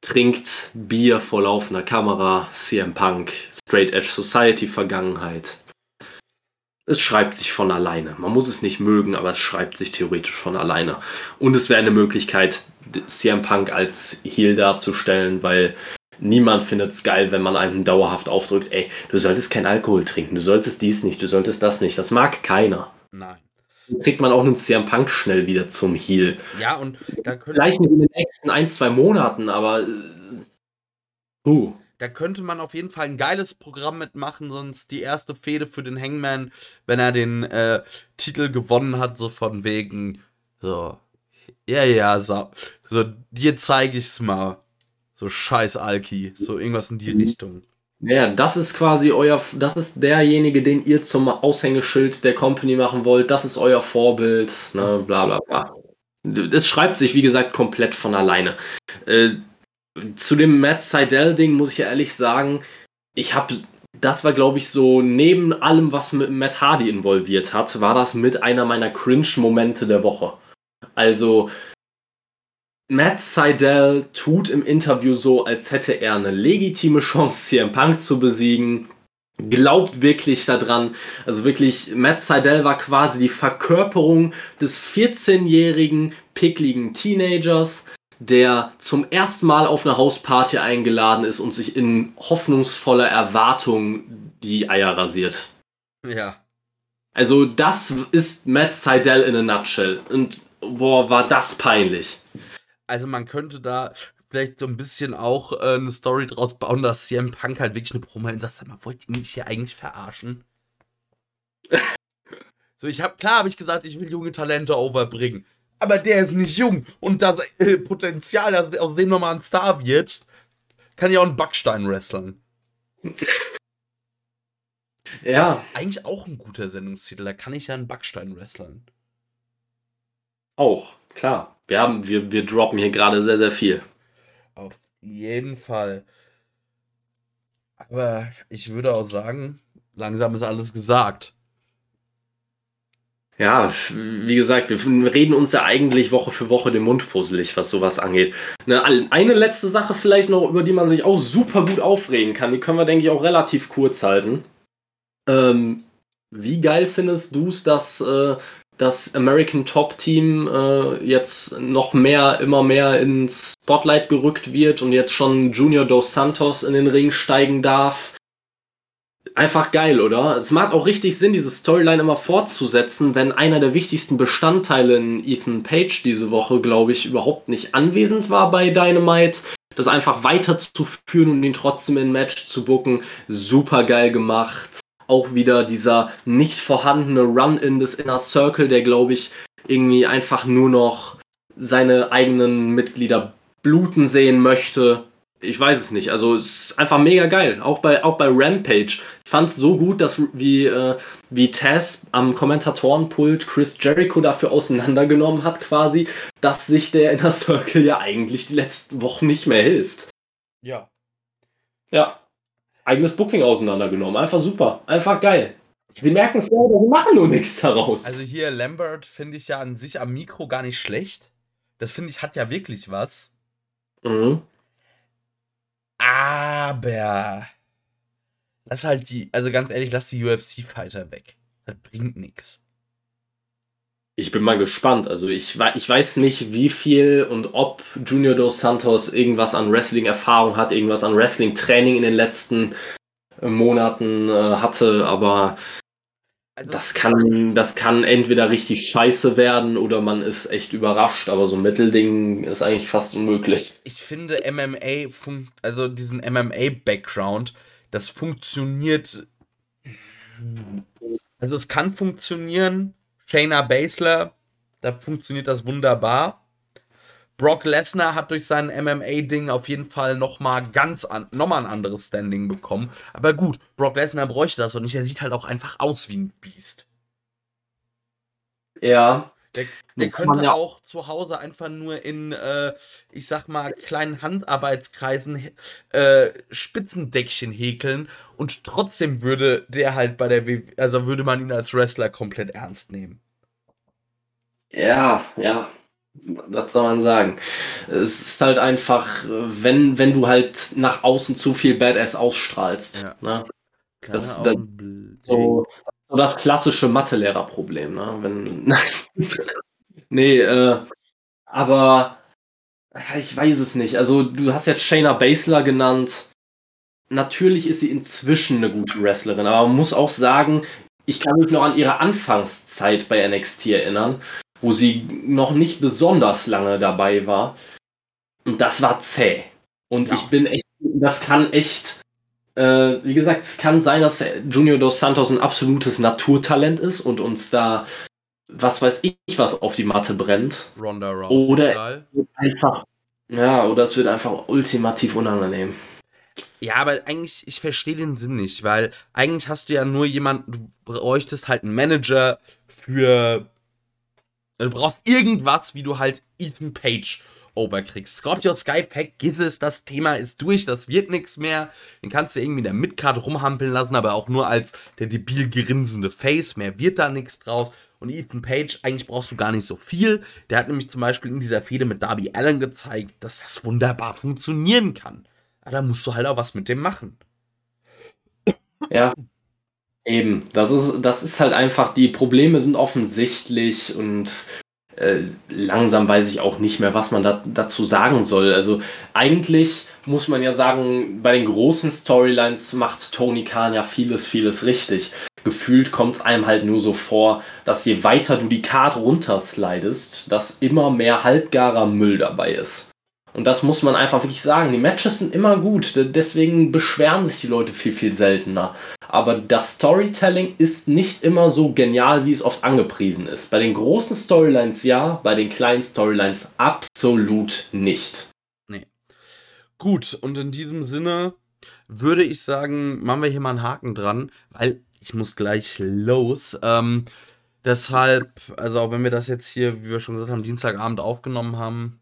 trinkt Bier vor laufender Kamera, CM Punk, Straight Edge Society Vergangenheit. Es schreibt sich von alleine. Man muss es nicht mögen, aber es schreibt sich theoretisch von alleine. Und es wäre eine Möglichkeit, CM Punk als Heel darzustellen, weil niemand findet es geil, wenn man einem dauerhaft aufdrückt, ey, du solltest kein Alkohol trinken, du solltest dies nicht, du solltest das nicht. Das mag keiner. Nein. Dann kriegt man auch einen CM Punk schnell wieder zum Heal. Ja, und da könnte Vielleicht nicht in den nächsten ein, zwei Monaten, aber. Uh. Da könnte man auf jeden Fall ein geiles Programm mitmachen, sonst die erste Fehde für den Hangman, wenn er den äh, Titel gewonnen hat, so von wegen, so, ja, ja, so, so dir zeige ich's mal. So scheiß Alki, so irgendwas in die mhm. Richtung. Ja, das ist quasi euer, das ist derjenige, den ihr zum Aushängeschild der Company machen wollt, das ist euer Vorbild, ne, bla bla bla. Es schreibt sich, wie gesagt, komplett von alleine. Äh, zu dem Matt Seidel-Ding muss ich ehrlich sagen, ich habe, das war glaube ich so, neben allem, was mit Matt Hardy involviert hat, war das mit einer meiner Cringe-Momente der Woche. Also, Matt Seidel tut im Interview so, als hätte er eine legitime Chance, CM Punk zu besiegen. Glaubt wirklich daran. Also wirklich, Matt Seidel war quasi die Verkörperung des 14-jährigen, pickligen Teenagers, der zum ersten Mal auf eine Hausparty eingeladen ist und sich in hoffnungsvoller Erwartung die Eier rasiert. Ja. Also, das ist Matt Seidel in a nutshell. Und boah, war das peinlich. Also, man könnte da vielleicht so ein bisschen auch äh, eine Story draus bauen, dass CM Punk halt wirklich eine Promo und sagt, sag mal, wollt ihr mich hier eigentlich verarschen? so, ich hab, klar habe ich gesagt, ich will junge Talente overbringen. Aber der ist nicht jung. Und das äh, Potenzial, dass aus dem nochmal ein Star wird, kann ja auch ein Backstein wresteln. Ja. Eigentlich auch ein guter Sendungstitel. Da kann ich ja einen Backstein wresteln. Auch, klar. Wir, haben, wir, wir droppen hier gerade sehr, sehr viel. Auf jeden Fall. Aber ich würde auch sagen, langsam ist alles gesagt. Ja, wie gesagt, wir reden uns ja eigentlich Woche für Woche den Mund fusselig, was sowas angeht. Ne, eine letzte Sache vielleicht noch, über die man sich auch super gut aufregen kann, die können wir, denke ich, auch relativ kurz halten. Ähm, wie geil findest du es, dass äh, das American Top Team äh, jetzt noch mehr, immer mehr ins Spotlight gerückt wird und jetzt schon Junior Dos Santos in den Ring steigen darf? Einfach geil, oder? Es macht auch richtig Sinn, diese Storyline immer fortzusetzen, wenn einer der wichtigsten Bestandteile in Ethan Page diese Woche, glaube ich, überhaupt nicht anwesend war bei Dynamite. Das einfach weiterzuführen und ihn trotzdem in Match zu booken, super geil gemacht auch wieder dieser nicht vorhandene Run-In des Inner Circle, der, glaube ich, irgendwie einfach nur noch seine eigenen Mitglieder bluten sehen möchte. Ich weiß es nicht. Also es ist einfach mega geil. Auch bei, auch bei Rampage. Ich fand es so gut, dass wie, äh, wie Taz am Kommentatorenpult Chris Jericho dafür auseinandergenommen hat, quasi, dass sich der Inner Circle ja eigentlich die letzten Wochen nicht mehr hilft. Ja. Ja eigenes Booking auseinandergenommen. Einfach super. Einfach geil. Wir merken es selber, wir machen nur nichts daraus. Also hier Lambert finde ich ja an sich am Mikro gar nicht schlecht. Das finde ich hat ja wirklich was. Mhm. Aber lass halt die, also ganz ehrlich, lass die UFC-Fighter weg. Das bringt nichts. Ich bin mal gespannt. Also ich, ich weiß nicht, wie viel und ob Junior Dos Santos irgendwas an Wrestling-Erfahrung hat, irgendwas an Wrestling-Training in den letzten äh, Monaten äh, hatte, aber also das kann, das kann entweder richtig scheiße werden oder man ist echt überrascht, aber so ein Mittelding ist eigentlich fast unmöglich. Ich finde MMA, also diesen MMA-Background, das funktioniert. Also es kann funktionieren, Shayna Baszler, da funktioniert das wunderbar. Brock Lesnar hat durch sein MMA-Ding auf jeden Fall nochmal an, noch ein anderes Standing bekommen. Aber gut, Brock Lesnar bräuchte das und nicht. Er sieht halt auch einfach aus wie ein Biest. Ja. Der, der könnte ja auch zu Hause einfach nur in, äh, ich sag mal, kleinen Handarbeitskreisen äh, Spitzendeckchen häkeln und trotzdem würde der halt bei der, w also würde man ihn als Wrestler komplett ernst nehmen. Ja, ja. Was soll man sagen? Es ist halt einfach, wenn, wenn du halt nach außen zu viel Badass ausstrahlst. Ja. Ne? Das, das, so, so das klassische Mathelehrer-Problem, ne? Wenn, nee, äh, aber ich weiß es nicht. Also, du hast jetzt Shayna Baszler genannt. Natürlich ist sie inzwischen eine gute Wrestlerin, aber man muss auch sagen, ich kann mich noch an ihre Anfangszeit bei NXT erinnern, wo sie noch nicht besonders lange dabei war. Und das war zäh. Und ja. ich bin echt, das kann echt äh, wie gesagt, es kann sein, dass Junior Dos Santos ein absolutes Naturtalent ist und uns da, was weiß ich, was auf die Matte brennt. Ronda Rousey. Oder einfach, ja, oder es wird einfach ultimativ unangenehm. Ja, aber eigentlich, ich verstehe den Sinn nicht, weil eigentlich hast du ja nur jemanden, du bräuchtest halt einen Manager für. Du brauchst irgendwas, wie du halt Ethan Page overkriegst. Scorpio Sky Pack, Gizzes, das Thema ist durch, das wird nichts mehr. Den kannst du irgendwie in der Midcard rumhampeln lassen, aber auch nur als der debil grinsende Face. Mehr wird da nichts draus. Und Ethan Page, eigentlich brauchst du gar nicht so viel. Der hat nämlich zum Beispiel in dieser Fehde mit Darby Allen gezeigt, dass das wunderbar funktionieren kann. Aber da musst du halt auch was mit dem machen. Ja. Eben, das ist, das ist halt einfach, die Probleme sind offensichtlich und äh, langsam weiß ich auch nicht mehr, was man da, dazu sagen soll. Also eigentlich muss man ja sagen, bei den großen Storylines macht Tony Khan ja vieles, vieles richtig. gefühlt kommt es einem halt nur so vor, dass je weiter du die Card runterslidest, dass immer mehr halbgarer Müll dabei ist. Und das muss man einfach wirklich sagen. Die Matches sind immer gut, deswegen beschweren sich die Leute viel, viel seltener. Aber das Storytelling ist nicht immer so genial, wie es oft angepriesen ist. Bei den großen Storylines ja, bei den kleinen Storylines absolut nicht. Nee. Gut, und in diesem Sinne würde ich sagen, machen wir hier mal einen Haken dran, weil ich muss gleich los. Ähm, deshalb, also auch wenn wir das jetzt hier, wie wir schon gesagt haben, Dienstagabend aufgenommen haben,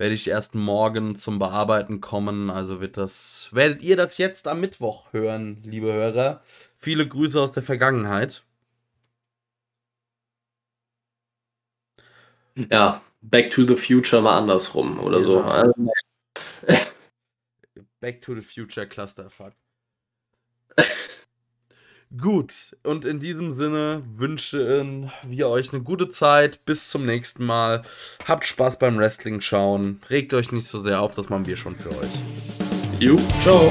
werde ich erst morgen zum Bearbeiten kommen. Also wird das, werdet ihr das jetzt am Mittwoch hören, liebe Hörer. Viele Grüße aus der Vergangenheit. Ja, Back to the Future mal andersrum oder ja. so. Also, Back to the Future Clusterfuck. Gut, und in diesem Sinne wünschen wir euch eine gute Zeit. Bis zum nächsten Mal. Habt Spaß beim Wrestling schauen. Regt euch nicht so sehr auf, das machen wir schon für euch. Jo, ciao.